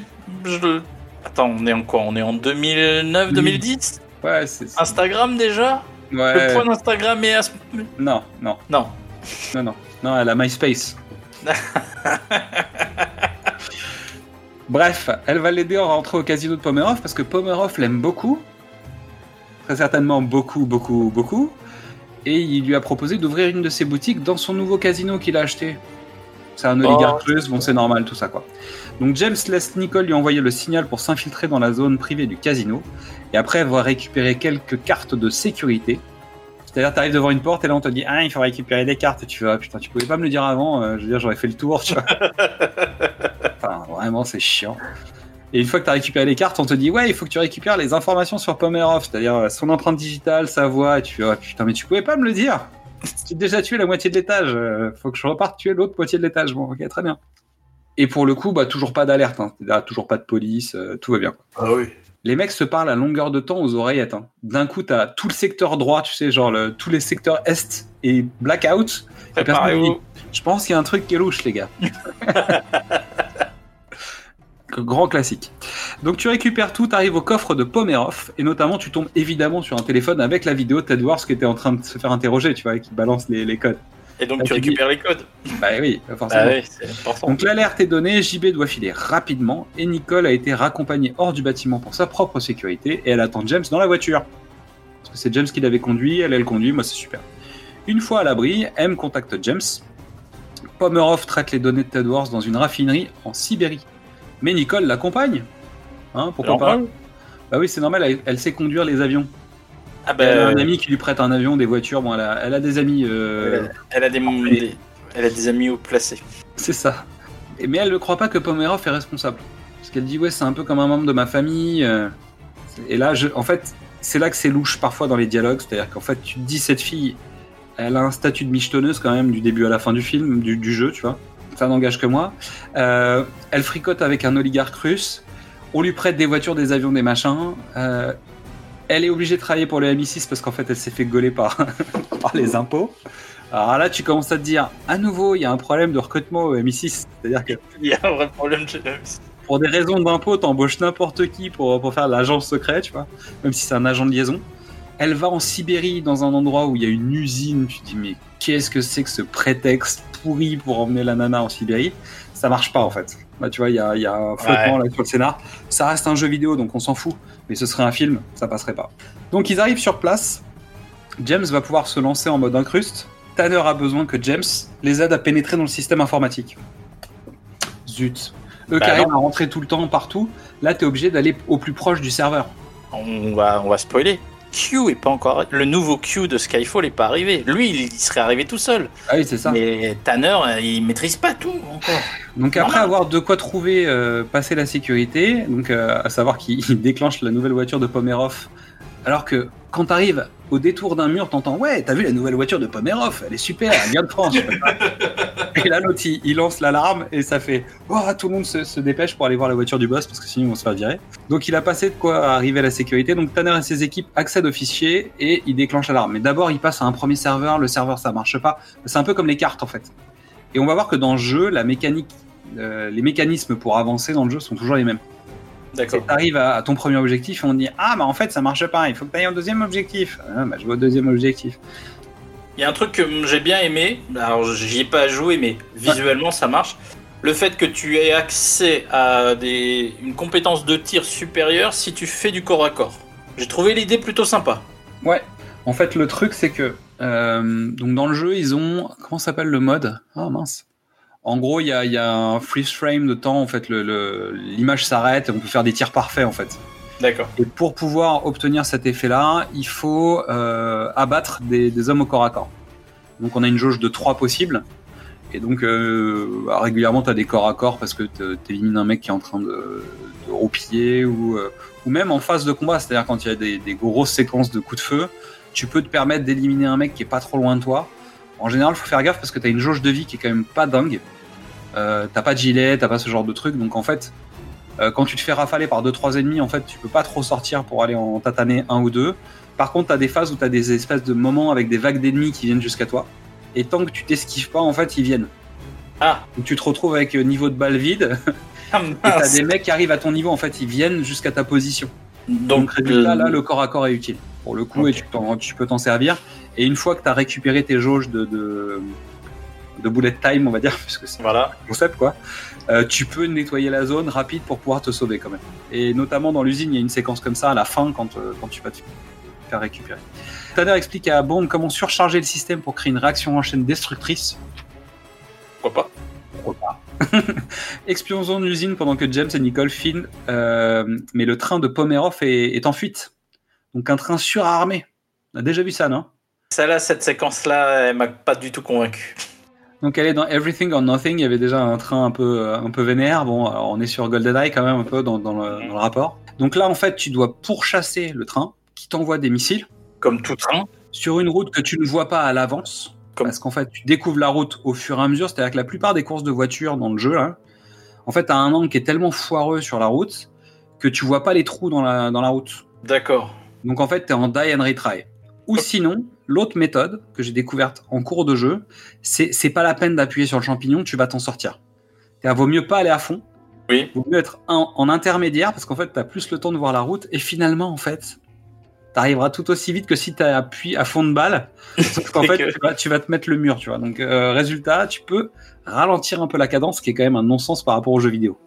je... Attends, on est en quoi? On est en 2009, 2010 Ouais c'est. Instagram déjà? Le Ouais. point d'Instagram est à ce... Non non Non. non non non elle a MySpace. Bref, elle va l'aider à rentrer au casino de Pomerov parce que Pomerov l'aime beaucoup. Très certainement beaucoup, beaucoup, beaucoup. Et il lui a proposé d'ouvrir une de ses boutiques dans son nouveau casino qu'il a acheté. C'est un oligarque Oh. russe, bon c'est normal tout ça quoi. Donc James laisse Nicole lui envoyer le signal pour s'infiltrer dans la zone privée du casino. Et après avoir récupéré quelques cartes de sécurité. C'est-à-dire t'arrives devant une porte et là on te dit ah il faut récupérer des cartes. Et tu vas putain tu pouvais pas me le dire avant. euh, je veux dire j'aurais fait le tour tu vois. Enfin, vraiment, c'est chiant. Et une fois que tu as récupéré les cartes, on te dit Ouais, il faut que tu récupères les informations sur Pomerov, c'est-à-dire euh, son empreinte digitale, sa voix. Et tu fais Ouais, Putain, mais tu pouvais pas me le dire J'ai déjà tué la moitié de l'étage. euh, faut que je reparte tuer l'autre moitié de l'étage. Bon, ok, très bien. Et pour le coup, bah, toujours pas d'alerte. Hein. Toujours pas de police. euh, tout va bien. Ah oui. les mecs se parlent à longueur de temps aux oreillettes. hein. D'un coup, t'as tout le secteur droit, tu sais, genre le- tous les secteurs est et blackout. Et personne Je pense qu'il y a un truc qui est louche, les gars. Grand classique. Donc tu récupères tout, tu arrives au coffre de Pomerov, et notamment tu tombes évidemment sur un téléphone avec la vidéo de Ted Wars qui était en train de se faire interroger, tu vois, et qui balance les, les codes. Et donc tu dis- récupères les codes. Bah oui, forcément. Ah oui, important. Donc l'alerte est donnée, JB doit filer rapidement et Nicole a été raccompagnée hors du bâtiment pour sa propre sécurité et elle attend James dans la voiture. Parce que c'est James qui l'avait conduit, elle elle conduit, moi c'est super. Une fois à l'abri, M contacte James. Pomerov traite les données de Ted Wars dans une raffinerie en Sibérie. Mais Nicole l'accompagne. Hein, pourquoi pas. Bah oui, c'est normal, elle, elle sait conduire les avions. Ah Elle a ben, un ami qui lui prête un avion, des voitures, bon, elle a, elle a des amis. euh, elle, elle a des, des- elle a des amis haut placés. C'est ça. Et- Mais elle ne croit pas que Pomerov est responsable. Parce qu'elle dit, ouais, c'est un peu comme un membre de ma famille. euh. Et là, je, en fait, c'est là que c'est louche parfois dans les dialogues. C'est-à-dire qu'en fait, tu te dis, cette fille, elle a un statut de michetonneuse quand même du début à la fin du film, du, du jeu, tu vois. Ça n'engage que moi. Euh, elle fricote avec un oligarque russe. On lui prête des voitures, des avions, des machins. Euh, elle est obligée de travailler pour le MI6 parce qu'en fait, elle s'est fait gauler par, par les impôts. Alors là, tu commences à te dire, à nouveau, il y a un problème de recrutement au MI6. C'est-à-dire que Il y a un vrai problème. de- pour des raisons d'impôts, t'embauches n'importe qui pour, pour faire de l'agent secret, tu vois, même si c'est un agent de liaison. Elle va en Sibérie, dans un endroit où il y a une usine. Tu te dis, mais qu'est-ce que c'est que ce prétexte pourri pour emmener la nana en Sibérie Ça marche pas, en fait. Bah, tu vois, il y a, il y a un flottement là sur le scénar. Ça reste un jeu vidéo, donc on s'en fout. Mais ce serait un film, ça passerait pas. Donc ils arrivent sur place. James va pouvoir se lancer en mode incruste. Tanner a besoin que James les aide à pénétrer dans le système informatique. Zut. Eux Bah qui arrivent non. à rentrer tout le temps partout, là t'es obligé d'aller au plus proche du serveur. On va, on va spoiler. Q est pas encore. Le nouveau Q de Skyfall est pas arrivé. Lui, il serait arrivé tout seul. Ah oui, c'est ça. Mais Tanner, euh, il maîtrise pas tout encore. Donc après Normal. avoir de quoi trouver euh, passer la sécurité, donc euh, à savoir qu'il il déclenche la nouvelle voiture de Pomerov, alors que quand t'arrives au détour d'un mur, t'entends ouais, t'as vu la nouvelle voiture de Pomerov, elle est super, elle vient de France. et là l'autre il, il lance l'alarme et ça fait oh, tout le monde se, se dépêche pour aller voir la voiture du boss parce que sinon on se faire virer. Donc il a passé de quoi arriver à la sécurité. Donc Tanner et ses équipes accèdent au fichier et ils déclenchent l'alarme. Mais d'abord il passe à un premier serveur, le serveur ça marche pas. C'est un peu comme les cartes en fait. Et on va voir que dans le jeu, la mécanique euh, les mécanismes pour avancer dans le jeu sont toujours les mêmes. D'accord. Tu arrives à, à ton premier objectif et on te dit Ah, bah en fait, ça marche pas, il faut que tu ailles au deuxième objectif. Ah, bah, je vais au deuxième objectif. Il y a un truc que j'ai bien aimé. Alors, j'y ai pas joué, mais visuellement, ça marche. Le fait que tu aies accès à des, une compétence de tir supérieure si tu fais du corps à corps. J'ai trouvé l'idée plutôt sympa. Ouais, en fait, le truc, c'est que euh, donc dans le jeu, ils ont. Comment s'appelle le mode? Ah, mince. En gros, il y a, il y a un freeze frame de temps, en fait, l'image s'arrête et on peut faire des tirs parfaits, en fait. D'accord. Et pour pouvoir obtenir cet effet-là, il faut euh, abattre des, des hommes au corps à corps. Donc on a une jauge de 3 possibles. Et donc euh, bah, régulièrement tu as des corps à corps parce que tu élimines un mec qui est en train de, de roupiller ou, euh, ou même en phase de combat. C'est-à-dire quand il y a des, des grosses séquences de coups de feu, tu peux te permettre d'éliminer un mec qui est pas trop loin de toi. En général, faut faire gaffe parce que tu as une jauge de vie qui est quand même pas dingue. Euh, t'as pas de gilet, t'as pas ce genre de truc. Donc en fait, euh, quand tu te fais rafaler par 2-3 ennemis, en fait, tu peux pas trop sortir pour aller en tataner un ou deux. Par contre, t'as des phases où t'as des espèces de moments avec des vagues d'ennemis qui viennent jusqu'à toi. Et tant que tu t'esquives pas, en fait, ils viennent. Ah. Donc tu te retrouves avec euh, niveau de balle vide. Ah, Et t'as des mecs qui arrivent à ton niveau, en fait, ils viennent jusqu'à ta position. Donc, là, le corps à corps est utile. Pour le coup, et tu, peux t'en servir. Et une fois que tu as récupéré tes jauges de, de, de bullet time, on va dire, puisque c'est Voilà. le concept, quoi, euh, tu peux nettoyer la zone rapide pour pouvoir te sauver quand même. Et notamment dans l'usine, il y a une séquence comme ça à la fin quand, euh, quand tu vas te faire récupérer. Tanner explique à Bond comment surcharger le système pour créer une réaction en chaîne destructrice. Pourquoi pas Pourquoi pas Explosion de l'usine pendant que James et Nicole filment, euh, mais le train de Pomerov est, est en fuite. Donc un train surarmé. On a déjà vu ça, non? Celle-là, cette séquence-là, elle m'a pas du tout convaincu. Donc elle est dans Everything or Nothing. Il y avait déjà un train un peu, un peu vénère. Bon, alors on est sur GoldenEye quand même un peu dans, dans le, dans le rapport. Donc là, en fait, tu dois pourchasser le train qui t'envoie des missiles Comme tout train. sur une route que tu ne vois pas à l'avance. Comme- Parce qu'en fait, tu découvres la route au fur et à mesure. C'est-à-dire que la plupart des courses de voitures dans le jeu, là, en fait, t'as un angle qui est tellement foireux sur la route que tu vois pas les trous dans la, dans la route. D'accord. Donc en fait, tu es en die and retry. Ou sinon, l'autre méthode que j'ai découverte en cours de jeu, c'est c'est pas la peine d'appuyer sur le champignon, tu vas t'en sortir. Il vaut mieux pas aller à fond. Oui. Vaut mieux être en, en intermédiaire parce qu'en fait, tu as plus le temps de voir la route et finalement, en fait, tu arriveras tout aussi vite que si tu appuies à fond de balle. Sauf qu'en fait, que- tu vas, tu vas te mettre le mur, tu vois. Donc, euh, résultat, tu peux ralentir un peu la cadence, ce qui est quand même un non-sens par rapport aux jeux vidéo.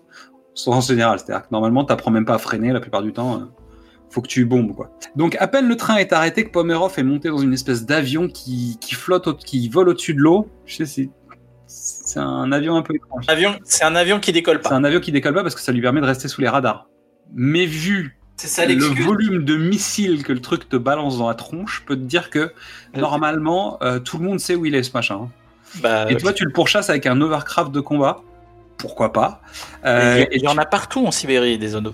En général, c'est-à-dire que normalement, t'apprends même pas à freiner la plupart du temps. euh, faut que tu bombes, quoi. Donc, à peine le train est arrêté que Pomerov est monté dans une espèce d'avion qui, qui flotte, qui vole au-dessus de l'eau. Je sais, c'est, c'est un avion un peu étrange. C'est un avion qui décolle C'est pas. un avion qui décolle pas parce que ça lui permet de rester sous les radars. Mais vu C'est ça le volume de missiles que le truc te balance dans la tronche, je peux te dire que normalement, euh, tout le monde sait où il est ce machin. hein. Bah, Et toi, tu le pourchasses avec un overcraft de combat. Pourquoi pas Euh, il y, en a partout en Sibérie des zones. Et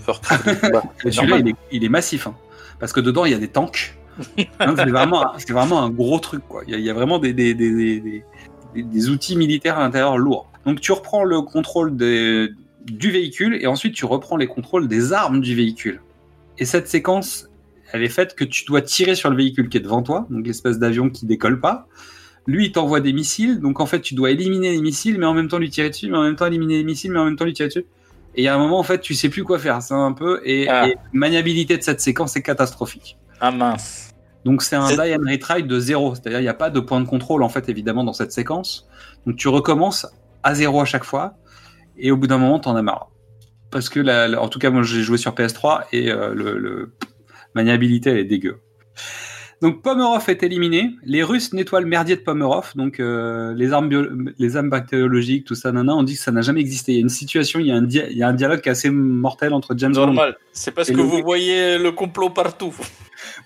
C'est celui-là, il est, il est massif. hein. Parce que dedans, il y a des tanks. Hein, c'est vraiment, un gros truc. Quoi. Il, y a, il y a vraiment des, des, outils militaires à l'intérieur lourds. Donc tu reprends le contrôle du véhicule et ensuite tu reprends les contrôles des armes du véhicule. Et cette séquence, elle est faite que tu dois tirer sur le véhicule qui est devant toi, donc l'espèce d'avion qui décolle pas. Lui, il t'envoie des missiles, donc en fait, tu dois éliminer les missiles, mais en même temps lui tirer dessus, mais en même temps éliminer les missiles, mais en même temps lui tirer dessus. Et il y a un moment, en fait, tu sais plus quoi faire. C'est un peu. Et, Ah. et maniabilité de cette séquence est catastrophique. Ah mince. Donc c'est un die and retry de zéro. C'est-à-dire, il n'y a pas de point de contrôle, en fait, évidemment, dans cette séquence. Donc tu recommences à zéro à chaque fois. Et au bout d'un moment, t'en as marre. Parce que, la, la- en tout cas, moi, j'ai joué sur PS3 et euh, le, le maniabilité, elle est dégueu. Donc Pomerov est éliminé. Les Russes nettoient le merdier de Pomerov. Donc euh, les armes bio- les armes bactériologiques, tout ça, nana, on dit que ça n'a jamais existé. Il y a une situation, il y a un, il y a un dialogue qui est assez mortel entre James Bond. Normal. C'est parce Et que le vous voyez le complot partout.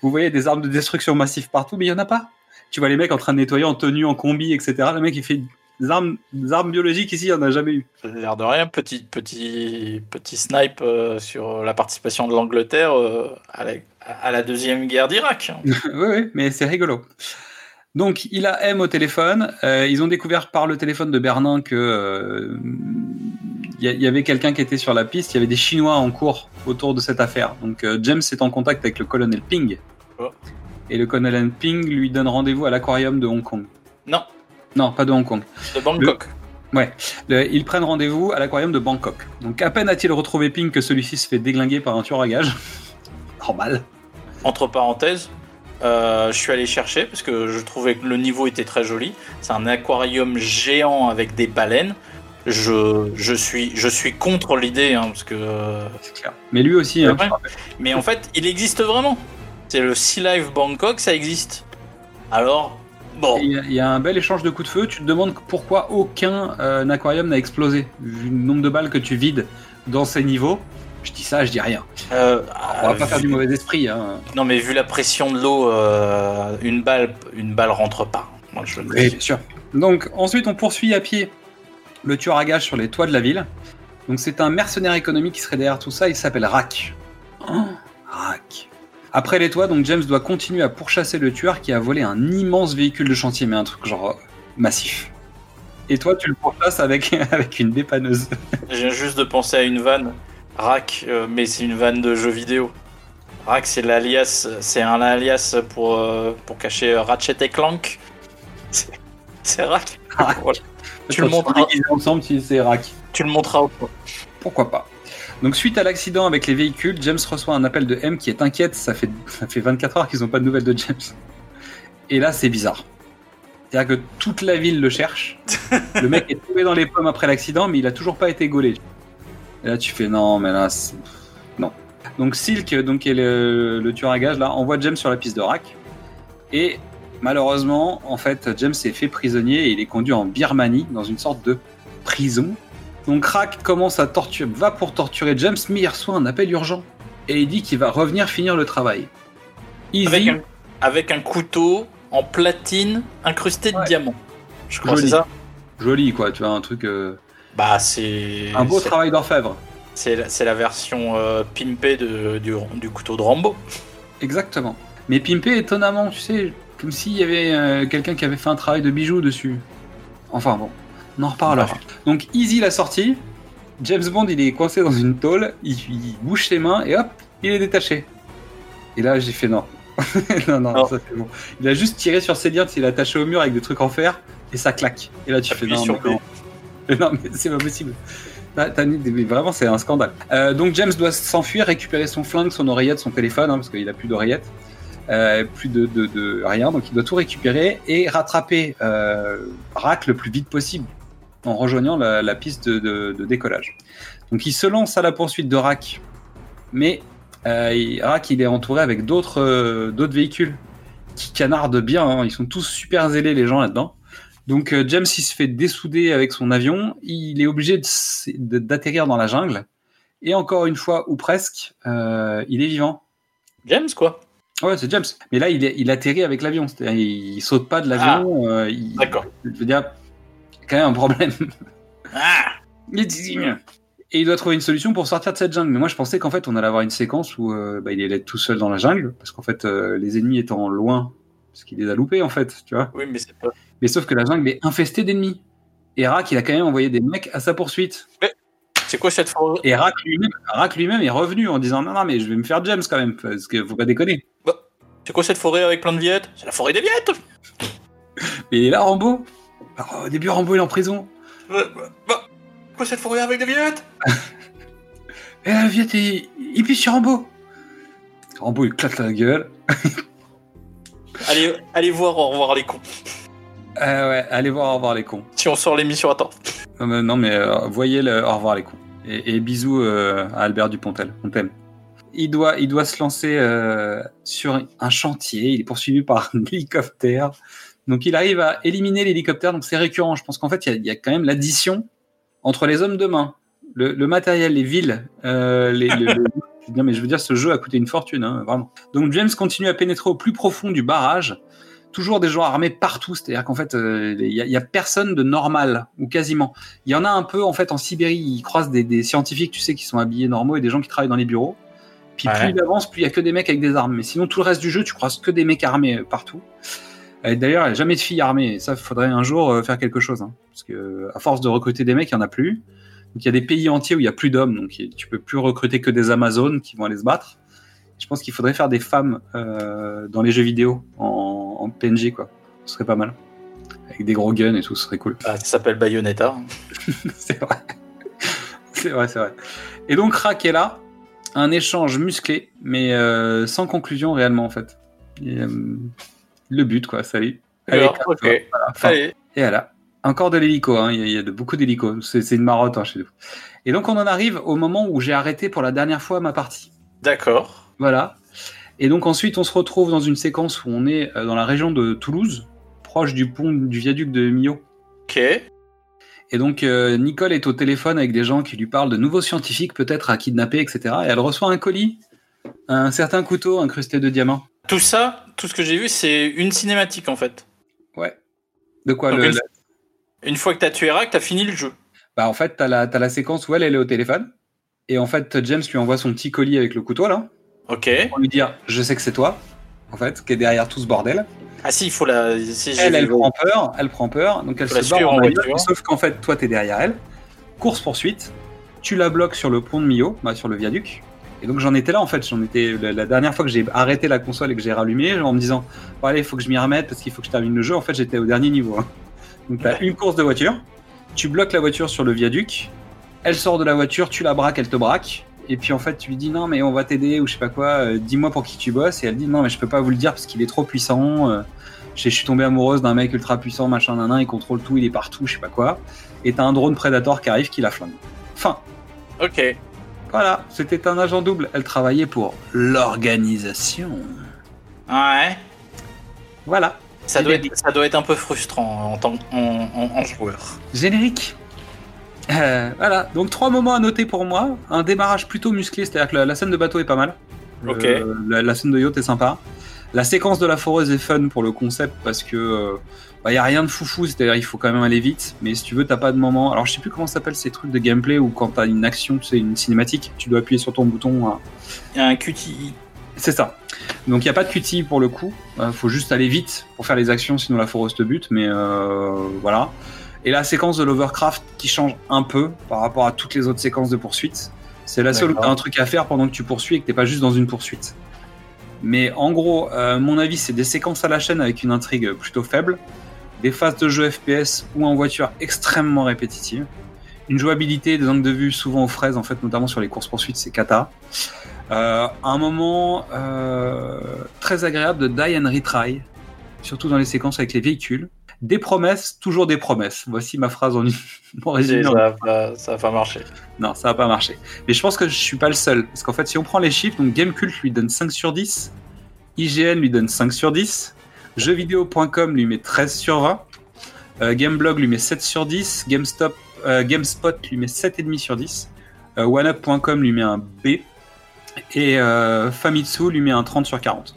Vous voyez des armes de destruction massive partout, mais il y en a pas. Tu vois les mecs en train de nettoyer en tenue, en combi, etc. Le mec il fait des armes, des armes biologiques ici, il y en a jamais eu. L'air de rien, petit, petit, petit snipe euh, sur la participation de l'Angleterre euh, à la deuxième guerre d'Irak. oui, oui, mais c'est rigolo. Donc, il a M au téléphone. Euh, ils ont découvert par le téléphone de Bernin que euh, il y, il y avait quelqu'un qui était sur la piste. Il y avait des Chinois en cours autour de cette affaire. Donc, euh, James est en contact avec le colonel Ping. Oh. Et le colonel Ping lui donne rendez-vous à l'aquarium de Hong Kong. Non, Non, pas de Hong Kong. de Bangkok. Le- ils prennent rendez-vous à l'aquarium de Bangkok. Donc, à peine a-t-il retrouvé Ping que celui-ci se fait déglinguer par un tueur à gages. Normal. Entre parenthèses, euh, je suis allé chercher parce que je trouvais que le niveau était très joli. C'est un aquarium géant avec des baleines. Je, je, suis, je suis contre l'idée hein, parce que. C'est clair. Mais lui aussi, hein. Mais en fait, il existe vraiment. C'est le Sea Life Bangkok, ça existe. Alors, bon. Il y, a, il y a un bel échange de coups de feu. Tu te demandes pourquoi aucun euh, aquarium n'a explosé. Vu le nombre de balles que tu vides dans ces niveaux, je dis ça, je dis rien. euh, On va euh, pas faire vu- du mauvais esprit. Hein. Non, mais vu la pression de l'eau, euh, une balle, une balle rentre pas. Moi, je le Oui, bien sûr. Donc ensuite, on poursuit à pied le tueur à gages sur les toits de la ville. Donc c'est un mercenaire économique qui serait derrière tout ça. Il s'appelle Rack. Oh, Rack. Après les toits, donc James doit continuer à pourchasser le tueur qui a volé un immense véhicule de chantier, mais un truc genre euh, massif. Et toi, tu le pourchasses avec, avec une dépanneuse. Viens juste de penser à une vanne. Rack, euh, mais c'est une vanne de jeu vidéo. Rack, c'est l'alias, c'est un alias pour, euh, pour cacher euh, Ratchet et Clank. C'est Rack. Voilà. Tu le déguisés ensemble, si c'est Rack. Tu le montreras au point. Pourquoi pas Donc suite à l'accident avec les véhicules, James reçoit un appel de M qui est inquiète. Ça fait, ça fait 24 heures qu'ils n'ont pas de nouvelles de James. Et là, c'est bizarre. C'est-à-dire que toute la ville le cherche. Le mec est tombé dans les pommes après l'accident, mais il a toujours pas été gaulé. Et là, tu fais non, mais là, c'est- non. Donc Silk, donc, qui est le, le tueur à gages, là, envoie James sur la piste de rack. Et malheureusement, en fait, James est fait prisonnier et il est conduit en Birmanie, dans une sorte de prison. Donc Rack commence à torturer, va pour torturer James, mais il reçoit un appel urgent. Et il dit qu'il va revenir finir le travail. Easy, Avec un, avec un couteau en platine incrusté de Ouais. diamants. Je crois que Joli. c'est ça. joli quoi, tu vois, un truc... euh, Bah, c'est. un beau travail d'orfèvre. C'est la, version euh, pimpée de, du, du couteau de Rambo. Exactement. Mais pimpé étonnamment, tu sais, comme s'il y avait euh, quelqu'un qui avait fait un travail de bijoux dessus. Enfin bon, on en reparlera. Donc Easy la sortie, James Bond, il est coincé dans une tôle, il, il bouge ses mains et hop, il est détaché. Et là, j'ai fait non. non, non, Non. ça c'est bon. Il a juste tiré sur ses liens, il est attaché au mur avec des trucs en fer et ça claque. Et là, tu fais non, sur mais non. Non, mais c'est pas possible. Vraiment, c'est un scandale. Euh, donc James doit s'enfuir, récupérer son flingue, son oreillette, son téléphone, hein, parce qu'il a plus d'oreillette, euh, plus de, rien. Donc il doit tout récupérer et rattraper euh, Rack le plus vite possible en rejoignant la, piste de, décollage. Donc il se lance à la poursuite de Rack, mais Rack il est entouré avec d'autres d'autres véhicules qui canardent bien. hein. Ils sont tous super zélés les gens là-dedans. Donc euh, James il se fait dessouder avec son avion. Il est obligé d'atterrir dans la jungle. Et encore une fois ou presque, euh, il est vivant. James, quoi. Ouais, c'est James. Mais là, il, atterrit avec l'avion. C'est-à-dire, il, il saute pas de l'avion. euh, il- D'accord. je veux dire, quand même un problème. Ah Et il doit trouver une solution pour sortir de cette jungle. Mais moi, je pensais qu'en fait, on allait avoir une séquence où euh, bah, il allait être tout seul dans la jungle, parce qu'en fait, euh, les ennemis étant loin, parce qu'il les a loupés, en fait, tu vois. Oui, mais c'est pas. Mais sauf que la jungle est infestée d'ennemis. Et Rack, il a quand même envoyé des mecs à sa poursuite. C'est quoi cette forêt? Et Rack lui-même, lui-même est revenu en disant non, non, mais je vais me faire James quand même, parce que faut pas déconner. C'est quoi cette forêt avec plein de viettes? C'est la forêt des viettes il est là, Rambo. Alors, au début, Rambo il est en prison. Bah, bah, Quoi cette forêt avec des viettes? Et la Viette, il, il pisse sur Rambo. Rambo, il claque la gueule. allez, allez voir, au revoir les cons. Euh, ouais, allez voir, au revoir les cons. Si on sort l'émission à temps. Non, mais, non, mais euh, voyez le au revoir les cons. Et, et bisous euh, à Albert Dupontel, on t'aime. Il doit, il doit se lancer euh, sur un chantier, il est poursuivi par un hélicoptère. Donc il arrive à éliminer l'hélicoptère, donc c'est récurrent. Je pense qu'en fait, il y a- il y, a quand même l'addition entre les hommes de main, le, le matériel, les villes, euh, les, le- le- je veux dire, mais je veux dire, ce jeu a coûté une fortune, hein, vraiment. Donc James continue à pénétrer au plus profond du barrage, toujours des gens armés partout, c'est-à-dire qu'en fait, euh, il y, a- il y a personne de normal, ou quasiment. Il y en a un peu, en fait, en Sibérie, ils croisent des, des scientifiques, tu sais, qui sont habillés normaux et des gens qui travaillent dans les bureaux. Puis Ouais. plus il avance, plus il y a que des mecs avec des armes. Mais sinon, tout le reste du jeu, tu croises que des mecs armés euh, partout. D'ailleurs, il n'y a jamais de filles armées. Ça, il faudrait un jour euh, faire quelque chose. hein. Parce que, euh, à force de recruter des mecs, il n'y en a plus. Donc, il y a des pays entiers où il n'y a plus d'hommes. Donc, tu peux plus recruter que des Amazones qui vont aller se battre. Je pense qu'il faudrait faire des femmes euh, dans les jeux vidéo en, en PNJ, quoi. Ce serait pas mal. Avec des gros guns et tout, ce serait cool. Ah, ça s'appelle Bayonetta. c'est vrai. C'est vrai, c'est vrai. Et donc Rack est là, un échange musclé, mais euh, sans conclusion réellement en fait. Et, euh, le but quoi, salut. Allez, Alors, casse-toi. ok. Voilà, fin. Allez. Et voilà. Encore de l'hélico, hein. il y a- de, beaucoup d'hélicos. C'est c'est une marotte hein, chez nous. Et donc on en arrive au moment où j'ai arrêté pour la dernière fois ma partie. D'accord. Voilà. Et donc ensuite on se retrouve dans une séquence où on est euh, dans la région de Toulouse, proche du pont du viaduc de Millau. Ok. Et donc, euh, Nicole est au téléphone avec des gens qui lui parlent de nouveaux scientifiques, peut-être à kidnapper, etc. Et elle reçoit un colis, un certain couteau incrusté de diamants. Tout ça, tout ce que j'ai vu, c'est une cinématique en fait. Ouais. De quoi Donc le, une- la- Une fois que t'as tué Rack, t'as fini le jeu. Bah, en fait, t'as la, t'as la séquence où elle, elle est au téléphone. Et en fait, James lui envoie son petit colis avec le couteau, là, Ok. pour lui dire Je sais que c'est toi, en fait, qui est derrière tout ce bordel. Ah si, il faut la. Si Elle, elle prend peur, elle prend peur, donc elle Faut se barre en voiture. sauf qu'en fait, toi, t'es derrière elle. Course poursuite, tu la bloques sur le pont de Millau, bah, sur le viaduc. Et donc j'en étais là en fait, j'en étais la, dernière fois que j'ai arrêté la console et que j'ai rallumé, en me disant allez, il faut que je m'y remette parce qu'il faut que je termine le jeu. En fait, j'étais au dernier niveau. hein. Donc t'as une course de voiture, tu bloques la voiture sur le viaduc, elle sort de la voiture, tu la braques, elle te braque. Et puis en fait, tu lui dis non mais on va t'aider ou je sais pas quoi, euh, dis-moi pour qui tu bosses. Et elle dit non mais je peux pas vous le dire parce qu'il est trop puissant. euh, je suis tombé amoureuse d'un mec ultra puissant, machin, nanan, il contrôle tout, il est partout, je sais pas quoi. Et t'as un drone Predator qui arrive qui la flingue. Fin. Ok. Voilà, c'était un agent double. Elle travaillait pour l'organisation. Ouais. Voilà. Ça doit, être, ça doit être un peu frustrant en tant en, en- en joueur. Générique. Euh, voilà, donc trois moments à noter pour moi. Un démarrage plutôt musclé, c'est-à-dire que la, la scène de bateau est pas mal. Ok. Euh, la, la scène de yacht est sympa. La séquence de la foreuse est fun pour le concept parce que euh, bah, y a rien de foufou, c'est-à-dire il faut quand même aller vite. Mais si tu veux, t'as pas de moment. Alors je sais plus comment ça s'appelle ces trucs de gameplay où quand t'as une action, tu sais, une cinématique, tu dois appuyer sur ton bouton. hein. Il y a un QTI. C'est ça. Donc il n'y a pas de QT pour le coup. Euh, faut juste aller vite pour faire les actions, sinon la foreuse te bute. Mais voilà. Et la séquence de l'Overcraft qui change un peu par rapport à toutes les autres séquences de poursuite. C'est la seule où un truc à faire pendant que tu poursuis et que t'es pas juste dans une poursuite. Mais en gros, euh, mon avis, c'est des séquences à la chaîne avec une intrigue plutôt faible, des phases de jeu FPS ou en voiture extrêmement répétitives, une jouabilité, des angles de vue souvent aux fraises, en fait, notamment sur les courses poursuites, c'est cata. Euh, un moment euh, très agréable de die and retry, surtout dans les séquences avec les véhicules. Des promesses, toujours des promesses. Voici ma phrase en, en résumé. Ça va, pas, ça va pas marcher. Non, ça va pas marcher. Mais je pense que je suis pas le seul. Parce qu'en fait, si on prend les chiffres, donc Gamecult lui donne 5 sur 10, IGN lui donne 5 sur 10, jeuxvideo.com lui met 13 sur 20, euh, Gameblog lui met 7 sur 10, GameStop, euh, GameSpot lui met 7,5 sur 10, euh, OneUp.com lui met un B, et Famitsu lui met un 30 sur 40.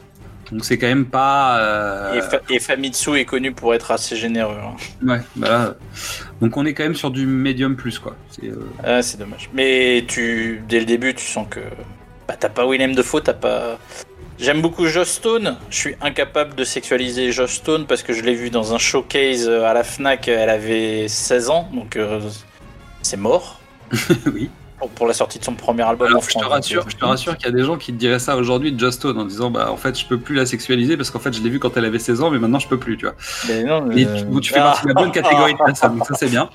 Donc c'est quand même pas. euh, Et, Fa- et Famitsu est connu pour être assez généreux. hein. Ouais, bah donc on est quand même sur du médium plus quoi. C'est, euh, Ah, c'est dommage. Mais tu, dès le début, tu sens que bah, t'as pas Willem Dafoe, t'as pas. J'aime beaucoup Joss Stone. Je suis incapable de sexualiser Joss Stone parce que je l'ai vu dans un showcase euh, à la Fnac. Elle avait 16 ans, donc euh, c'est mort oui. Pour, pour la sortie de son premier album en Alors, je te rassure, je te rassure qu'il y a des gens qui te diraient ça aujourd'hui de Just Stone en disant bah en fait je peux plus la sexualiser parce qu'en fait je l'ai vu quand elle avait 16 ans mais maintenant je peux plus tu vois. Mais non, Et euh, tu, fais ah. partie de la bonne catégorie de personnes donc ça c'est bien.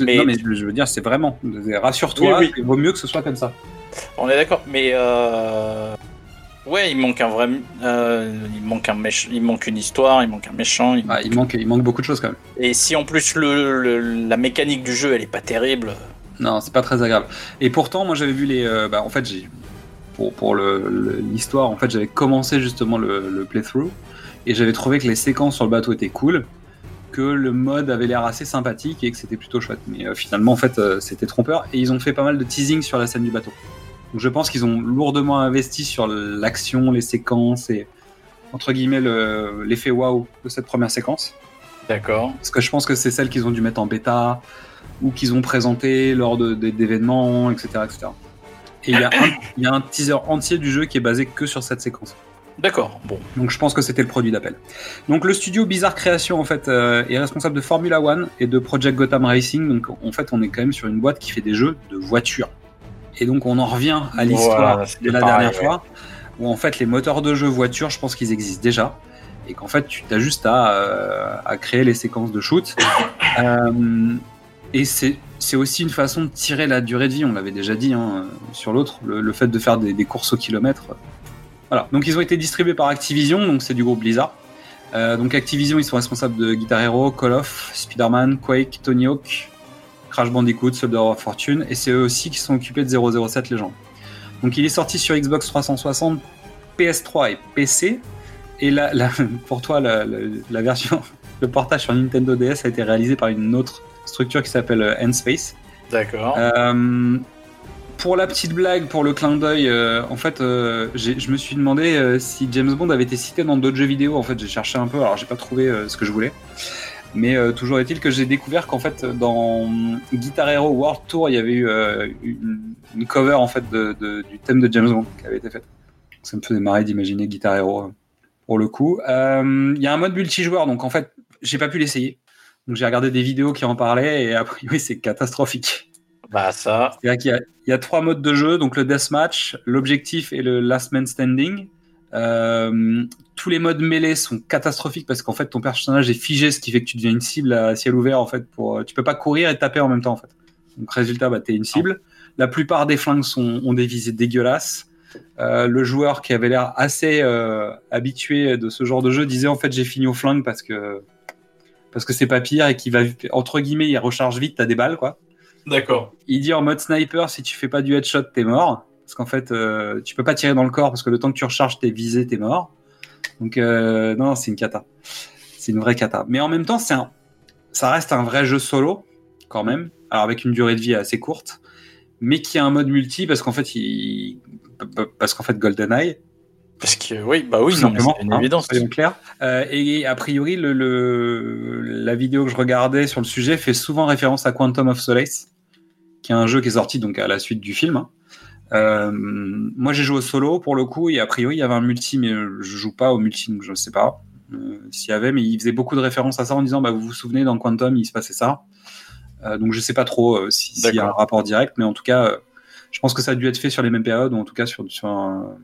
Mais- Non mais je veux dire c'est vraiment rassure-toi Oui, oui. il vaut mieux que ce soit comme ça. On est d'accord, mais euh... ouais, il manque un vrai, euh, il manque un méch... il manque une histoire, il manque un méchant. il il manque il manque beaucoup de choses quand même. Et si en plus le, le- la mécanique du jeu elle est pas terrible, Non, c'est pas très agréable. Et pourtant, moi, j'avais vu les. euh, bah, en fait, j'ai pour pour le- le- l'histoire, en fait, j'avais commencé justement le, le playthrough et j'avais trouvé que les séquences sur le bateau étaient cool, que le mode avait l'air assez sympathique et que c'était plutôt chouette. Mais euh, finalement, en fait, euh, c'était trompeur et ils ont fait pas mal de teasing sur la scène du bateau. Donc, je pense qu'ils ont lourdement investi sur l'action, les séquences et entre guillemets le- l'effet waouh de cette première séquence. d'accord. Parce que je pense que c'est celle qu'ils ont dû mettre en bêta ou qu'ils ont présenté lors d'événements, etc., etc. Et il y, a un- il y a un teaser entier du jeu qui est basé que sur cette séquence. D'accord, bon. Donc je pense que c'était le produit d'appel. Donc le studio Bizarre Création en fait euh, est responsable de Formula One et de Project Gotham Racing. Donc en fait on est quand même sur une boîte qui fait des jeux de voitures. Et donc on en revient à l'histoire Voilà, de la pareil, dernière ouais. fois où en fait les moteurs de jeux voitures je pense qu'ils existent déjà et qu'en fait tu as juste à, euh, à créer les séquences de shoot. Euh, et c'est aussi une façon de tirer la durée de vie, on l'avait déjà dit hein, sur l'autre, le, fait de faire des, courses au kilomètre. Voilà, donc ils ont été distribués par Activision, donc c'est du groupe Blizzard. Euh, donc Activision, ils sont responsables de Guitar Hero, Call of, Spider-Man, Quake, Tony Hawk, Crash Bandicoot, Soldier of Fortune, et c'est eux aussi qui sont occupés de 007 Legends. Donc il est sorti sur Xbox 360, PS3 et PC, et là, pour toi, la version, le portage sur Nintendo DS a été réalisé par une autre structure qui s'appelle euh, Endspace. D'accord. Euh, pour la petite blague, pour le clin d'œil, euh, en fait, je me suis demandé si James Bond avait été cité dans d'autres jeux vidéo. En fait, j'ai cherché un peu, alors j'ai pas trouvé ce que je voulais. Mais euh, toujours est-il que j'ai découvert qu'en fait, dans Guitar Hero World Tour, il y avait eu euh, une, une cover en fait de, de- du thème de James Bond qui avait été faite. Ça me faisait marrer d'imaginer Guitar Hero pour le coup. Euh, Il y a un mode multijoueur, donc en fait, j'ai pas pu l'essayer. Donc j'ai regardé des vidéos qui en parlaient et a priori c'est catastrophique. Bah ça. C'est-à-dire qu'il y a, il y a trois modes de jeu, donc le deathmatch, l'objectif et le last man standing. Euh, tous les modes mêlés sont catastrophiques parce qu'en fait ton personnage est figé, ce qui fait que tu deviens une cible à ciel ouvert en fait. Pour, tu peux pas courir et taper en même temps en fait. Donc résultat, bah, t'es une cible. La plupart des flingues sont, ont des visées dégueulasses. Euh, le joueur qui avait l'air assez euh, habitué de ce genre de jeu disait en fait j'ai fini au flingue parce que parce que c'est pas pire et qui va entre guillemets il recharge vite, t'as des balles quoi. D'accord. Il dit en mode sniper, si tu fais pas du headshot, t'es mort. Parce qu'en fait, euh, tu peux pas tirer dans le corps parce que le temps que tu recharges tes visées, t'es mort. Donc, euh, non, c'est une cata. C'est une vraie cata. Mais en même temps, c'est un, ça reste un vrai jeu solo, quand même. Alors, avec une durée de vie assez courte. Mais qui a un mode multi parce qu'en fait, il, parce qu'en fait, GoldenEye, Parce que oui, bah oui, non, c'est une hein, évidence. soyons clairs. Euh, et a priori, le, le- la vidéo que je regardais sur le sujet fait souvent référence à Quantum of Solace, qui est un jeu qui est sorti donc à la suite du film. hein. Euh, moi, j'ai joué au solo pour le coup, et a priori, il y avait un multi, mais je joue pas au multi, donc je ne sais pas euh, s'il y avait, mais il faisait beaucoup de références à ça en disant, bah, vous vous souvenez, dans Quantum, il se passait ça. Donc je sais pas trop si- s'il y a un rapport direct, mais en tout cas, je pense que ça a dû être fait sur les mêmes périodes, ou en tout cas sur, sur un-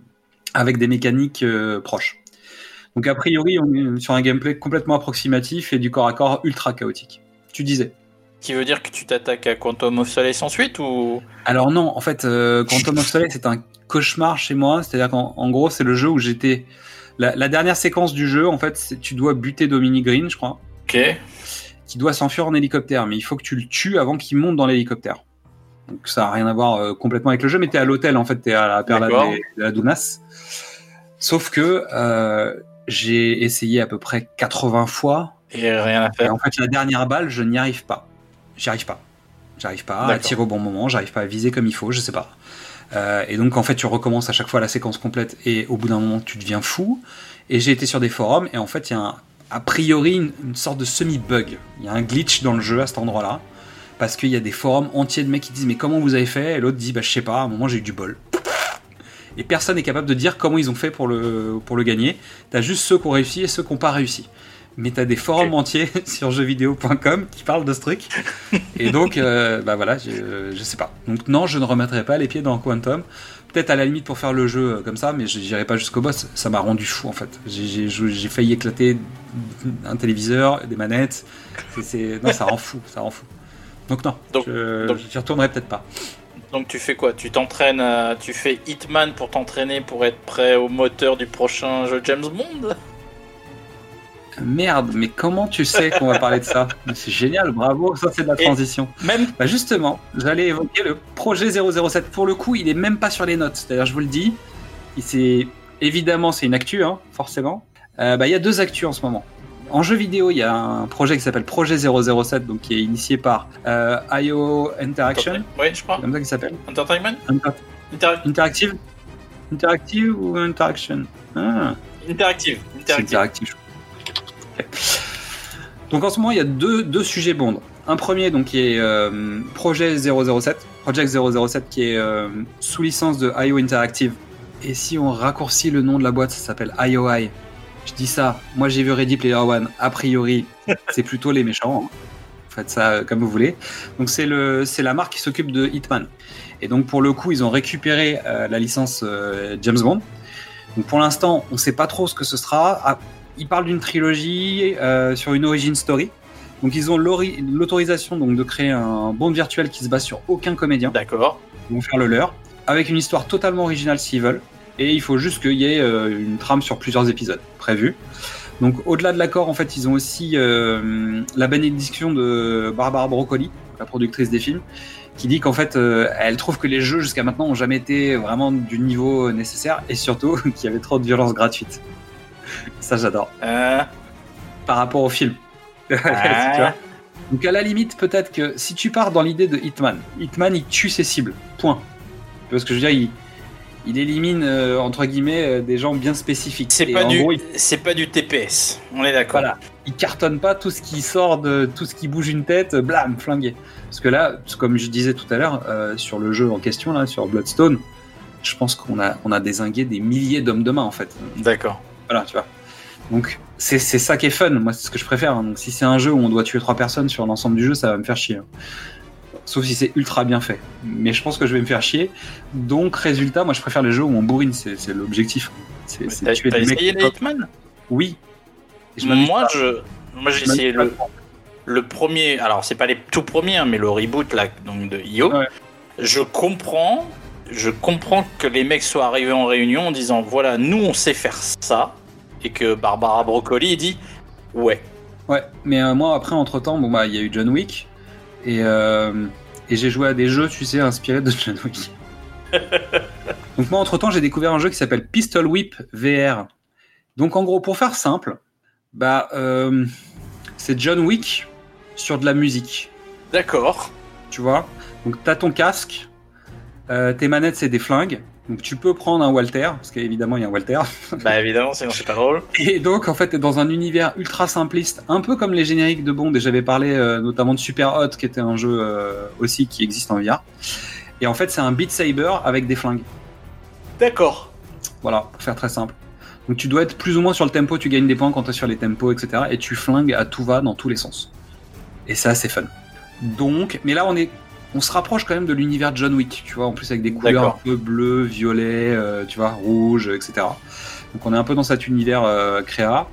avec des mécaniques euh, proches. Donc a priori, on est sur un gameplay complètement approximatif et du corps à corps ultra chaotique. Tu disais. Qui veut dire que tu t'attaques à Quantum of Solace ensuite ou? Alors non, en fait, euh, Quantum of Solace c'est un cauchemar chez moi. C'est-à-dire qu'en en gros, c'est le jeu où j'étais. La, la dernière séquence du jeu, en fait, tu dois buter Dominic Green, je crois, Ok. qui doit s'enfuir en hélicoptère, mais il faut que tu le tues avant qu'il monte dans l'hélicoptère. Donc ça a rien à voir euh, complètement avec le jeu, mais t'es à l'hôtel en fait, t'es à la Perla de, de la Dounas. Sauf que euh, j'ai essayé à peu près 80 fois, Et rien à et faire. en fait la dernière balle, je n'y arrive pas. J'y arrive pas. J'arrive pas à tirer au bon moment, j'arrive pas à viser comme il faut, je sais pas. Euh, et donc en fait tu recommences à chaque fois la séquence complète et au bout d'un moment tu deviens fou. Et j'ai été sur des forums et en fait il y a un- a priori une, une sorte de semi-bug. Il y a un glitch dans le jeu à cet endroit-là. Parce qu'il y a des forums entiers de mecs qui disent mais comment vous avez fait? Et l'autre dit bah je sais pas, à un moment j'ai eu du bol. Et personne n'est capable de dire comment ils ont fait pour le, pour le gagner. T'as juste ceux qui ont réussi et ceux qui n'ont pas réussi. Mais t'as des forums entiers sur jeuxvideo.com qui parlent de ce truc. Et donc, euh, bah voilà, je, je sais pas. Donc non, je ne remettrai pas les pieds dans Quantum. Peut-être à la limite pour faire le jeu euh, comme ça, mais je n'irai pas jusqu'au boss. Ça m'a rendu fou en fait. J'ai- failli éclater un téléviseur, des manettes. Non, ça rend fou, ça rend fou. Donc non, Donc- je donc- j'y retournerai peut-être pas. Donc tu fais quoi? Tu t'entraînes, à- tu fais Hitman pour t'entraîner pour être prêt au moteur du prochain jeu James Bond? Merde, mais comment tu sais qu'on va parler de ça? C'est génial, bravo, ça c'est de la Et- transition. Même Bah justement, j'allais évoquer le projet 007. Pour le coup, il est même pas sur les notes. C'est-à-dire, je vous le dis, il c'est évidemment c'est une actu, hein, forcément. Euh, bah il y a deux actus en ce moment. En jeu vidéo, il y a un projet qui s'appelle Projet 007, donc qui est initié par euh, IO Interaction, Oui, je crois. comme ça qu'il s'appelle. Entertainment Inter- Inter- Interactive, Interactive ou Interaction? Ah. Interactive. Interactive. Donc en ce moment, il y a deux, deux sujets Bond. Un premier, donc, qui est euh, Projet 007, Project 007, qui est euh, sous licence de IO Interactive. Et si on raccourcit le nom de la boîte, ça s'appelle IOI. Je dis ça, moi j'ai vu Ready Player One, a priori, c'est plutôt les méchants. hein. Faites ça euh, comme vous voulez. Donc c'est le, c'est la marque qui s'occupe de Hitman. Et donc pour le coup, ils ont récupéré euh, la licence euh, James Bond. Donc pour l'instant, on ne sait pas trop ce que ce sera. Ah, ils parlent d'une trilogie euh, sur une origin story. Donc ils ont l'autorisation donc de créer un Bond virtuel qui se base sur aucun comédien. D'accord. Ils vont faire le leur avec une histoire totalement originale s'ils veulent. Et il faut juste qu'il y ait euh, une trame sur plusieurs épisodes prévus. Donc au-delà de l'accord, en fait, ils ont aussi euh, la bénédiction de Barbara Broccoli, la productrice des films, qui dit qu'en fait, euh, elle trouve que les jeux jusqu'à maintenant ont jamais été vraiment du niveau nécessaire et surtout qu'il y avait trop de violence gratuite. Ça, j'adore. Euh, Par rapport au film. Tu vois Donc à la limite, peut-être que si tu pars dans l'idée de Hitman, Hitman il tue ses cibles. Point. Tu vois ce que je veux dire? Il, il élimine euh, entre guillemets euh, des gens bien spécifiques. c'est pas du, gros, il, c'est pas du TPS. On est d'accord. voilà, il cartonne pas tout ce qui sort de tout ce qui bouge une tête, euh, blam, flingué. Parce que là, comme je disais tout à l'heure euh, sur le jeu en question là, sur Bloodstone, je pense qu'on a on a désingué des milliers d'hommes de main en fait. D'accord. Voilà, tu vois. Donc c'est c'est ça qui est fun, moi c'est ce que je préfère. hein. Donc si c'est un jeu où on doit tuer trois personnes sur l'ensemble du jeu, ça va me faire chier. hein. Sauf si c'est ultra bien fait. Mais je pense que je vais me faire chier. Donc résultat, moi je préfère les jeux où on bourrine, c'est l'objectif. C'est tuer des mecs. essayé les. Hitman? Oui. Je Moi, je, moi, j'ai essayé le, le premier. Alors, c'est pas les tout premiers, hein, mais le reboot là, donc de IO. Ouais. Je comprends, je comprends que les mecs soient arrivés en réunion en disant voilà, nous on sait faire ça, et que Barbara Broccoli dit ouais. Ouais, mais euh, moi après entre temps, bon bah il y a eu John Wick et, euh, et j'ai joué à des jeux, tu sais, inspirés de John Wick. Donc moi entre temps j'ai découvert un jeu qui s'appelle Pistol Whip VR. Donc en gros pour faire simple, bah euh, c'est John Wick sur de la musique, D'accord. tu vois? Donc t'as ton casque, euh, tes manettes c'est des flingues. Donc tu peux prendre un Walter, parce qu'évidemment il y a un Walter. bah évidemment, sinon c'est pas drôle. Et donc, en fait, t'es dans un univers ultra simpliste, un peu comme les génériques de Bond. Et j'avais parlé euh, notamment de Super Hot, qui était un jeu euh, aussi qui existe en VR. Et en fait, c'est un Beat Saber avec des flingues. D'accord. Voilà, pour faire très simple. Donc, tu dois être plus ou moins sur le tempo, tu gagnes des points quand t'es sur les tempos, etc. Et tu flingues à tout va dans tous les sens. Et ça, c'est fun. Donc, mais là, on est, on se rapproche quand même de l'univers John Wick, tu vois, en plus avec des couleurs un peu bleu, violet, euh, tu vois, rouge, etc. Donc on est un peu dans cet univers euh, créa.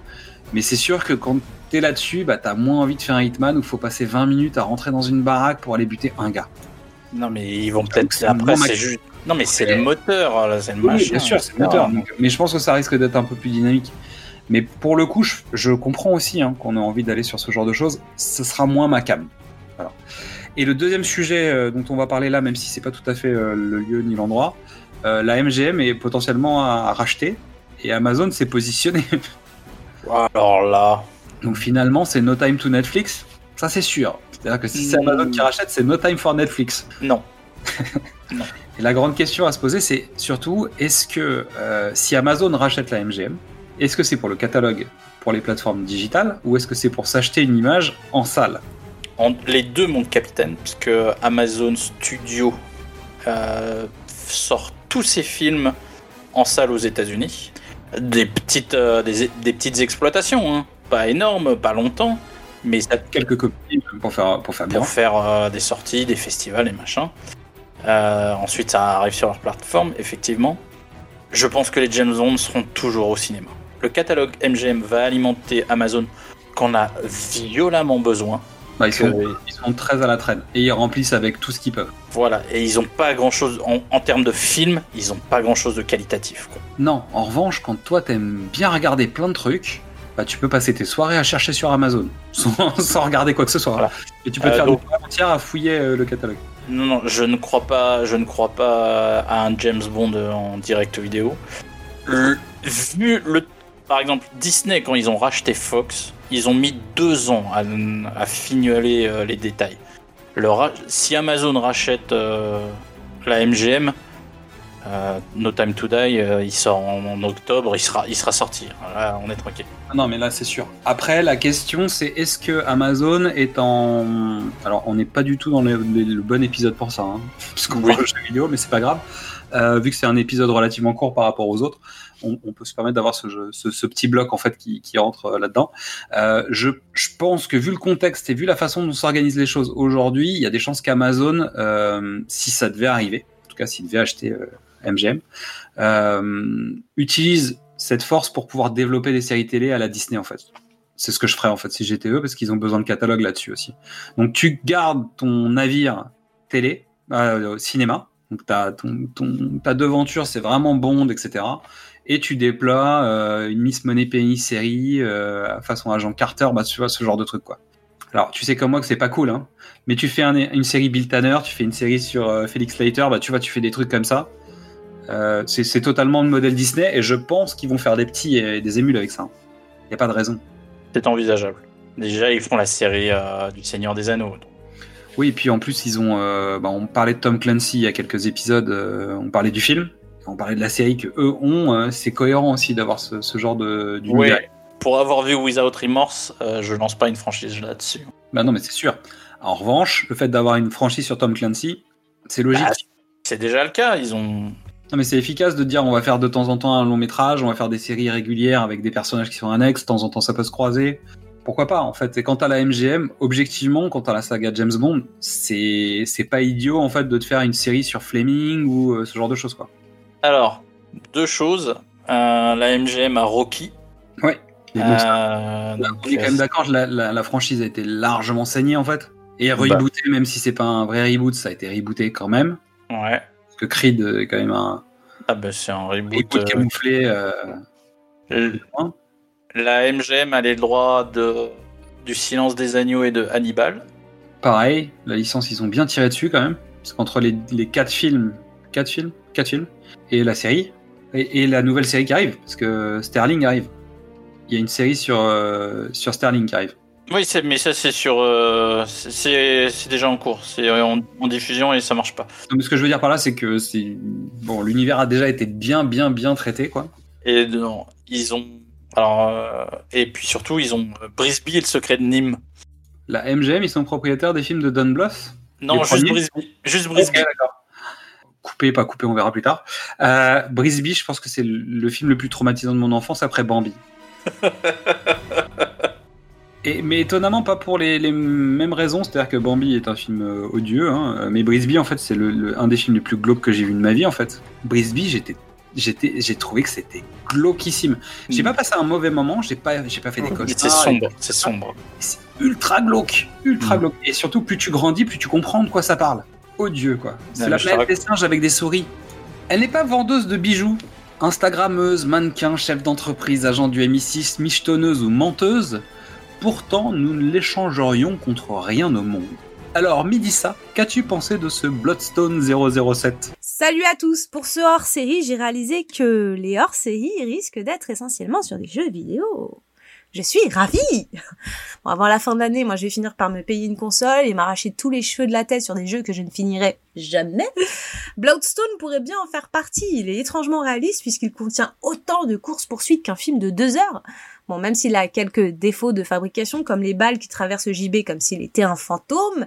Mais c'est sûr que quand t'es là-dessus, bah t'as moins envie de faire un Hitman où il faut passer 20 minutes à rentrer dans une baraque pour aller buter un gars. Non, mais ils vont peut-être. c'est Après, c'est juste. Non, mais c'est le moteur, c'est le Oui, machin. bien sûr, c'est le moteur. donc- mais je pense que ça risque d'être un peu plus dynamique. Mais pour le coup, je, je comprends aussi hein, qu'on a envie d'aller sur ce genre de choses. Ce sera moins ma cam. Voilà. Et le deuxième sujet euh, dont on va parler là, même si c'est pas tout à fait euh, le lieu ni l'endroit, euh, la MGM est potentiellement à, à racheter et Amazon s'est positionné. Alors là. Donc finalement, c'est no time to Netflix. Ça, c'est sûr. C'est-à-dire que si c'est. Amazon qui rachète, c'est no time for Netflix. Non. Et la grande question à se poser, c'est surtout, est-ce que euh, si Amazon rachète la MGM, est-ce que c'est pour le catalogue pour les plateformes digitales ou est-ce que c'est pour s'acheter une image en salle? En- les deux, mon capitaine, puisque Amazon Studio euh, sort tous ses films en salle aux États-Unis. Des petites, euh, des, des petites exploitations, hein. pas énormes, pas longtemps, mais ça Quelques copies pour faire, pour faire bien. pour faire euh, des sorties, des festivals et machin. Ensuite, ça arrive sur leur plateforme, effectivement. Je pense que les James Bond seront toujours au cinéma. Le catalogue MGM va alimenter Amazon qu'on a violemment besoin. Bah, ils, sont, Que- ils sont très à la traîne et ils remplissent avec tout ce qu'ils peuvent. Voilà, et ils ont pas grand chose en, en termes de films, ils ont pas grand chose de qualitatif. Quoi. Non, en revanche, quand toi t'aimes bien regarder plein de trucs, bah, tu peux passer tes soirées à chercher sur Amazon sans, sans regarder quoi que ce soit. Voilà. Et tu peux te Euh, faire donc- des entières à fouiller euh, le catalogue. Non, non, je ne crois pas, je ne crois pas à un James Bond en direct vidéo. Le- vu le, par exemple, Disney quand ils ont racheté Fox, ils ont mis deux ans à, à fignoler euh, les détails. Le si Amazon rachète euh, la MGM, euh, No Time to Die, il sort en, en octobre, il sera, il sera sorti. Là, on est tranquille. Ah Non, mais là, c'est sûr. Après, la question, c'est est-ce que Amazon est en. Alors, on n'est pas du tout dans le, le- le bon épisode pour ça, hein, puisqu'on Oui. parle de jeux vidéo, mais c'est pas grave. Vu que c'est un épisode relativement court par rapport aux autres, on, peut se permettre d'avoir ce, petit bloc en fait qui, rentre euh, là-dedans. Euh, je, pense que vu le contexte et vu la façon dont s'organisent les choses aujourd'hui, il y a des chances qu'Amazon, euh, si ça devait arriver, en tout cas s'il devait acheter MGM, utilise cette force pour pouvoir développer des séries télé à la Disney en fait. C'est ce que je ferais en fait si j'étais eux parce qu'ils ont besoin de catalogue là-dessus aussi. Donc tu gardes ton navire télé, cinéma, donc ta ton, ton, ta devanture c'est vraiment Bond etc. Et tu déploies euh, une Miss Money Penny série euh, façon agent Carter, bah tu vois ce genre de truc quoi. Alors tu sais comme moi que c'est pas cool hein, mais tu fais un- une série Bill Tanner, tu fais une série sur euh, Felix Leiter, bah tu vois tu fais des trucs comme ça. C'est totalement le modèle Disney et je pense qu'ils vont faire des petits et des émules avec ça. Il y a pas de raison. C'est envisageable. Déjà, ils font la série du Seigneur des Anneaux. donc. Oui, et puis en plus, ils ont. bah, on parlait de Tom Clancy il y a quelques épisodes, on parlait du film, on parlait de la série que eux ont. euh, c'est cohérent aussi d'avoir ce, ce genre de. d'univers. Ouais. Pour avoir vu Without Remorse, euh, je lance pas une franchise là-dessus. Bah non, mais c'est sûr. En revanche, le fait d'avoir une franchise sur Tom Clancy, c'est logique. Bah, C'est déjà le cas. Ils ont. Non, mais c'est efficace de dire on va faire de temps en temps un long métrage, on va faire des séries régulières avec des personnages qui sont annexes, de temps en temps ça peut se croiser. Pourquoi pas en fait Et quant à la MGM, objectivement, quant à la saga James Bond, c'est c'est pas idiot en fait de te faire une série sur Fleming ou euh, ce genre de choses quoi. Alors, deux choses. Euh, la MGM a Rocky. Ça, Euh, on donc, est quand même d'accord, la, la, la franchise a été largement saignée en fait. Et Bah. rebootée, même si c'est pas un vrai reboot, ça a été rebooté quand même. ouais. Parce que Creed est quand même un Ah bah c'est un reboot. reboot euh, camouflé. euh, la MGM a les droits de du Silence des agneaux et de Hannibal. Pareil, la licence, ils ont bien tiré dessus quand même. Parce qu'entre les, les quatre films, quatre films, quatre films, et la série, et, et la nouvelle série qui arrive, parce que Sterling arrive. Il y a une série sur, euh, sur Sterling qui arrive. Oui, mais ça c'est sur, euh, c'est- déjà en cours, c'est en, en diffusion et ça marche pas. Donc, ce que je veux dire par là, c'est que c'est bon, l'univers a déjà été bien, bien, bien traité, quoi. Et non, ils ont, alors euh, et puis surtout ils ont Brisby et le secret de Nîmes. La MGM, ils sont propriétaires des films de Don Bluth? Non, juste Brisby, juste Brisby. Ok, d'accord. Coupé, pas coupé, on verra plus tard. Euh, Brisby, je pense que c'est le, film le plus traumatisant de mon enfance après Bambi. Et, mais étonnamment pas pour les, les mêmes raisons, c'est-à-dire que Bambi est un film euh, odieux, hein, mais Brisby en fait c'est le, le- un des films les plus glauques que j'ai vu de ma vie en fait. Brisby j'étais j'étais j'ai trouvé que c'était glauquissime. J'ai Mm. pas passé un mauvais moment, j'ai pas j'ai pas fait des Mais cauchemars. C'est sombre, c'est sombre. C'est ultra glauque, ultra Mm. glauque. Et surtout plus tu grandis, plus tu comprends de quoi ça parle. Odieux quoi. C'est la planète des singes avec des souris. Elle n'est pas vendeuse de bijoux. Instagrammeuse, mannequin, chef d'entreprise, agent du MI6, michetonneuse ou menteuse, pourtant nous ne l'échangerions contre rien au monde. Alors, Midissa, qu'as-tu pensé de ce Bloodstone 007 Salut à tous Pour ce hors-série, j'ai réalisé que les hors-séries risquent d'être essentiellement sur des jeux vidéo. Je suis ravie Bon, avant la fin de l'année, moi je vais finir par me payer une console et m'arracher tous les cheveux de la tête sur des jeux que je ne finirai jamais. Bloodstone pourrait bien en faire partie. Il est étrangement réaliste puisqu'il contient autant de courses-poursuites qu'un film de deux heures. Bon, même s'il a quelques défauts de fabrication, comme les balles qui traversent JB comme s'il était un fantôme,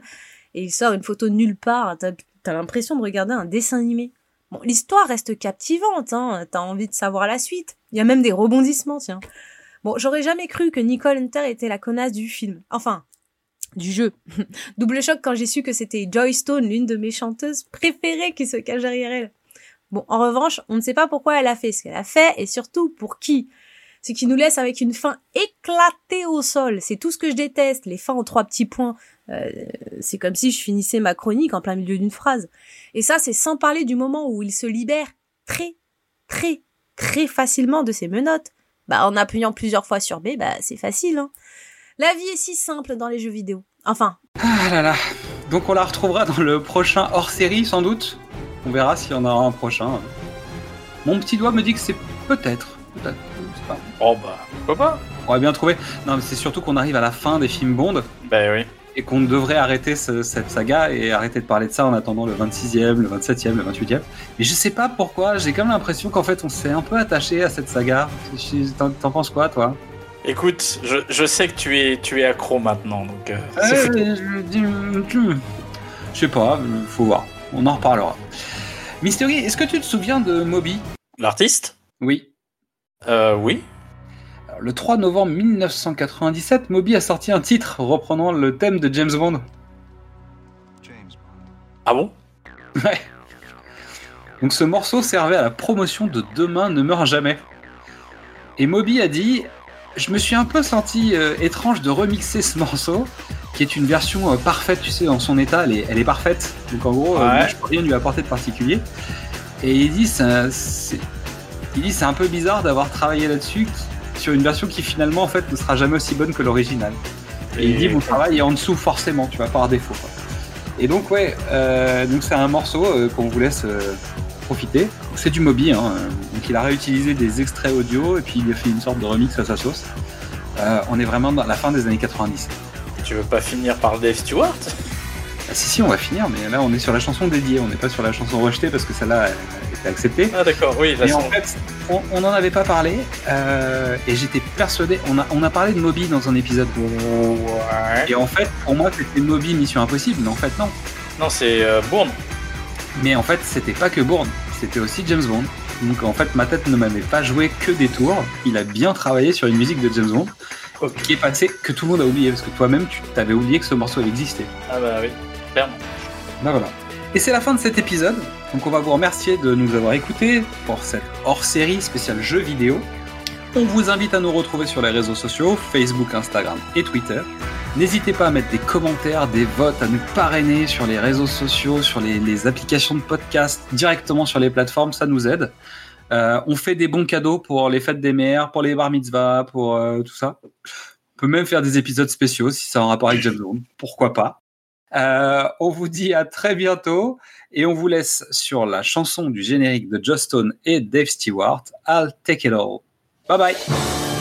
et il sort une photo nulle part, t'as t'as l'impression de regarder un dessin animé. Bon, l'histoire reste captivante, hein, t'as envie de savoir la suite. Il y a même des rebondissements, tiens. Bon, j'aurais jamais cru que Nicole Hunter était la connasse du film. Enfin, du jeu. Double choc quand j'ai su que c'était Joy Stone, l'une de mes chanteuses préférées qui se cache derrière elle. Bon, en revanche, on ne sait pas pourquoi elle a fait ce qu'elle a fait et surtout pour qui. Ce qui nous laisse avec une fin éclatée au sol. C'est tout ce que je déteste, les fins en trois petits points. Euh, c'est comme si je finissais ma chronique en plein milieu d'une phrase. Et ça, c'est sans parler du moment où il se libère très, très, très facilement de ses menottes. Bah, en appuyant plusieurs fois sur B, bah, c'est facile, hein. La vie est si simple dans les jeux vidéo. Enfin, Ah là là. Donc on la retrouvera dans le prochain hors-série sans doute. On verra s'il y en aura un prochain. Mon petit doigt me dit que c'est peut-être. Peut-être. pas. Oh bah, pourquoi pas? On aurait bien trouvé. Non, mais c'est surtout qu'on arrive à la fin des films Bond Ben oui. Et qu'on devrait arrêter ce- cette saga et arrêter de parler de ça en attendant le 26e, le 27e, le 28e. Mais je sais pas pourquoi, j'ai comme l'impression qu'en fait on s'est un peu attaché à cette saga. T'en penses quoi toi? Écoute, je, je sais que tu es, tu es accro maintenant, donc euh, Euh, je- je sais pas, faut voir. On en reparlera. Mystery, est-ce que tu te souviens de Moby? L'artiste? Oui. Euh, oui. Alors, Le 3 novembre 1997, Moby a sorti un titre reprenant le thème de James Bond. Ah bon? Ouais. Donc ce morceau servait à la promotion de Demain ne meurt jamais. Et Moby a dit Je me suis un peu senti euh, étrange de remixer ce morceau, qui est une version euh, parfaite, tu sais, dans son état, elle est, elle est parfaite. Donc en gros, euh, moi, je peux rien lui apporter de particulier. Et il dit c'est il dit, c'est un peu bizarre d'avoir travaillé là-dessus sur une version qui finalement en fait ne sera jamais aussi bonne que l'original. Et il dit mon travail est en dessous forcément, tu vois, par défaut. quoi. Et donc ouais, euh, donc c'est un morceau euh, qu'on vous laisse euh, profiter. C'est du Moby, hein, donc il a réutilisé des extraits audio et puis il a fait une sorte de remix à sa sauce. On est vraiment dans la fin des années 90. Tu veux pas finir par Dave Stewart? Ah, si si, on va finir, mais là on est sur la chanson dédiée, on n'est pas sur la chanson rejetée parce que celle-là elle a été acceptée. Ah d'accord, oui, Mais en fait, on n'en avait pas parlé euh, et j'étais persuadé. On a, on a parlé de Moby dans un épisode. Ouais. Et en fait, pour moi, c'était Moby Mission Impossible, mais en fait, non. Non, c'est euh, Bourne. Mais en fait, c'était pas que Bourne, c'était aussi James Bond. Donc en fait, ma tête ne m'avait pas joué que des tours. Il a bien travaillé sur une musique de James Bond qui est passée que tout le monde a oublié parce que toi-même, tu t'avais oublié que ce morceau existait. Ah bah oui, clairement. Ben voilà. Et c'est la fin de cet épisode. Donc on va vous remercier de nous avoir écoutés pour cette hors-série spéciale jeux vidéo. On vous invite à nous retrouver sur les réseaux sociaux, Facebook, Instagram et Twitter. N'hésitez pas à mettre des commentaires, des votes, à nous parrainer sur les réseaux sociaux, sur les, applications de podcast, directement sur les plateformes, ça nous aide. Euh, on fait des bons cadeaux pour les fêtes des mères, pour les bar mitzvahs, pour euh, tout ça. On peut même faire des épisodes spéciaux si ça a un rapport avec James Bond. Pourquoi pas? Euh, on vous dit à très bientôt et on vous laisse sur la chanson du générique de Stone et Dave Stewart, I'll Take It All. Bye bye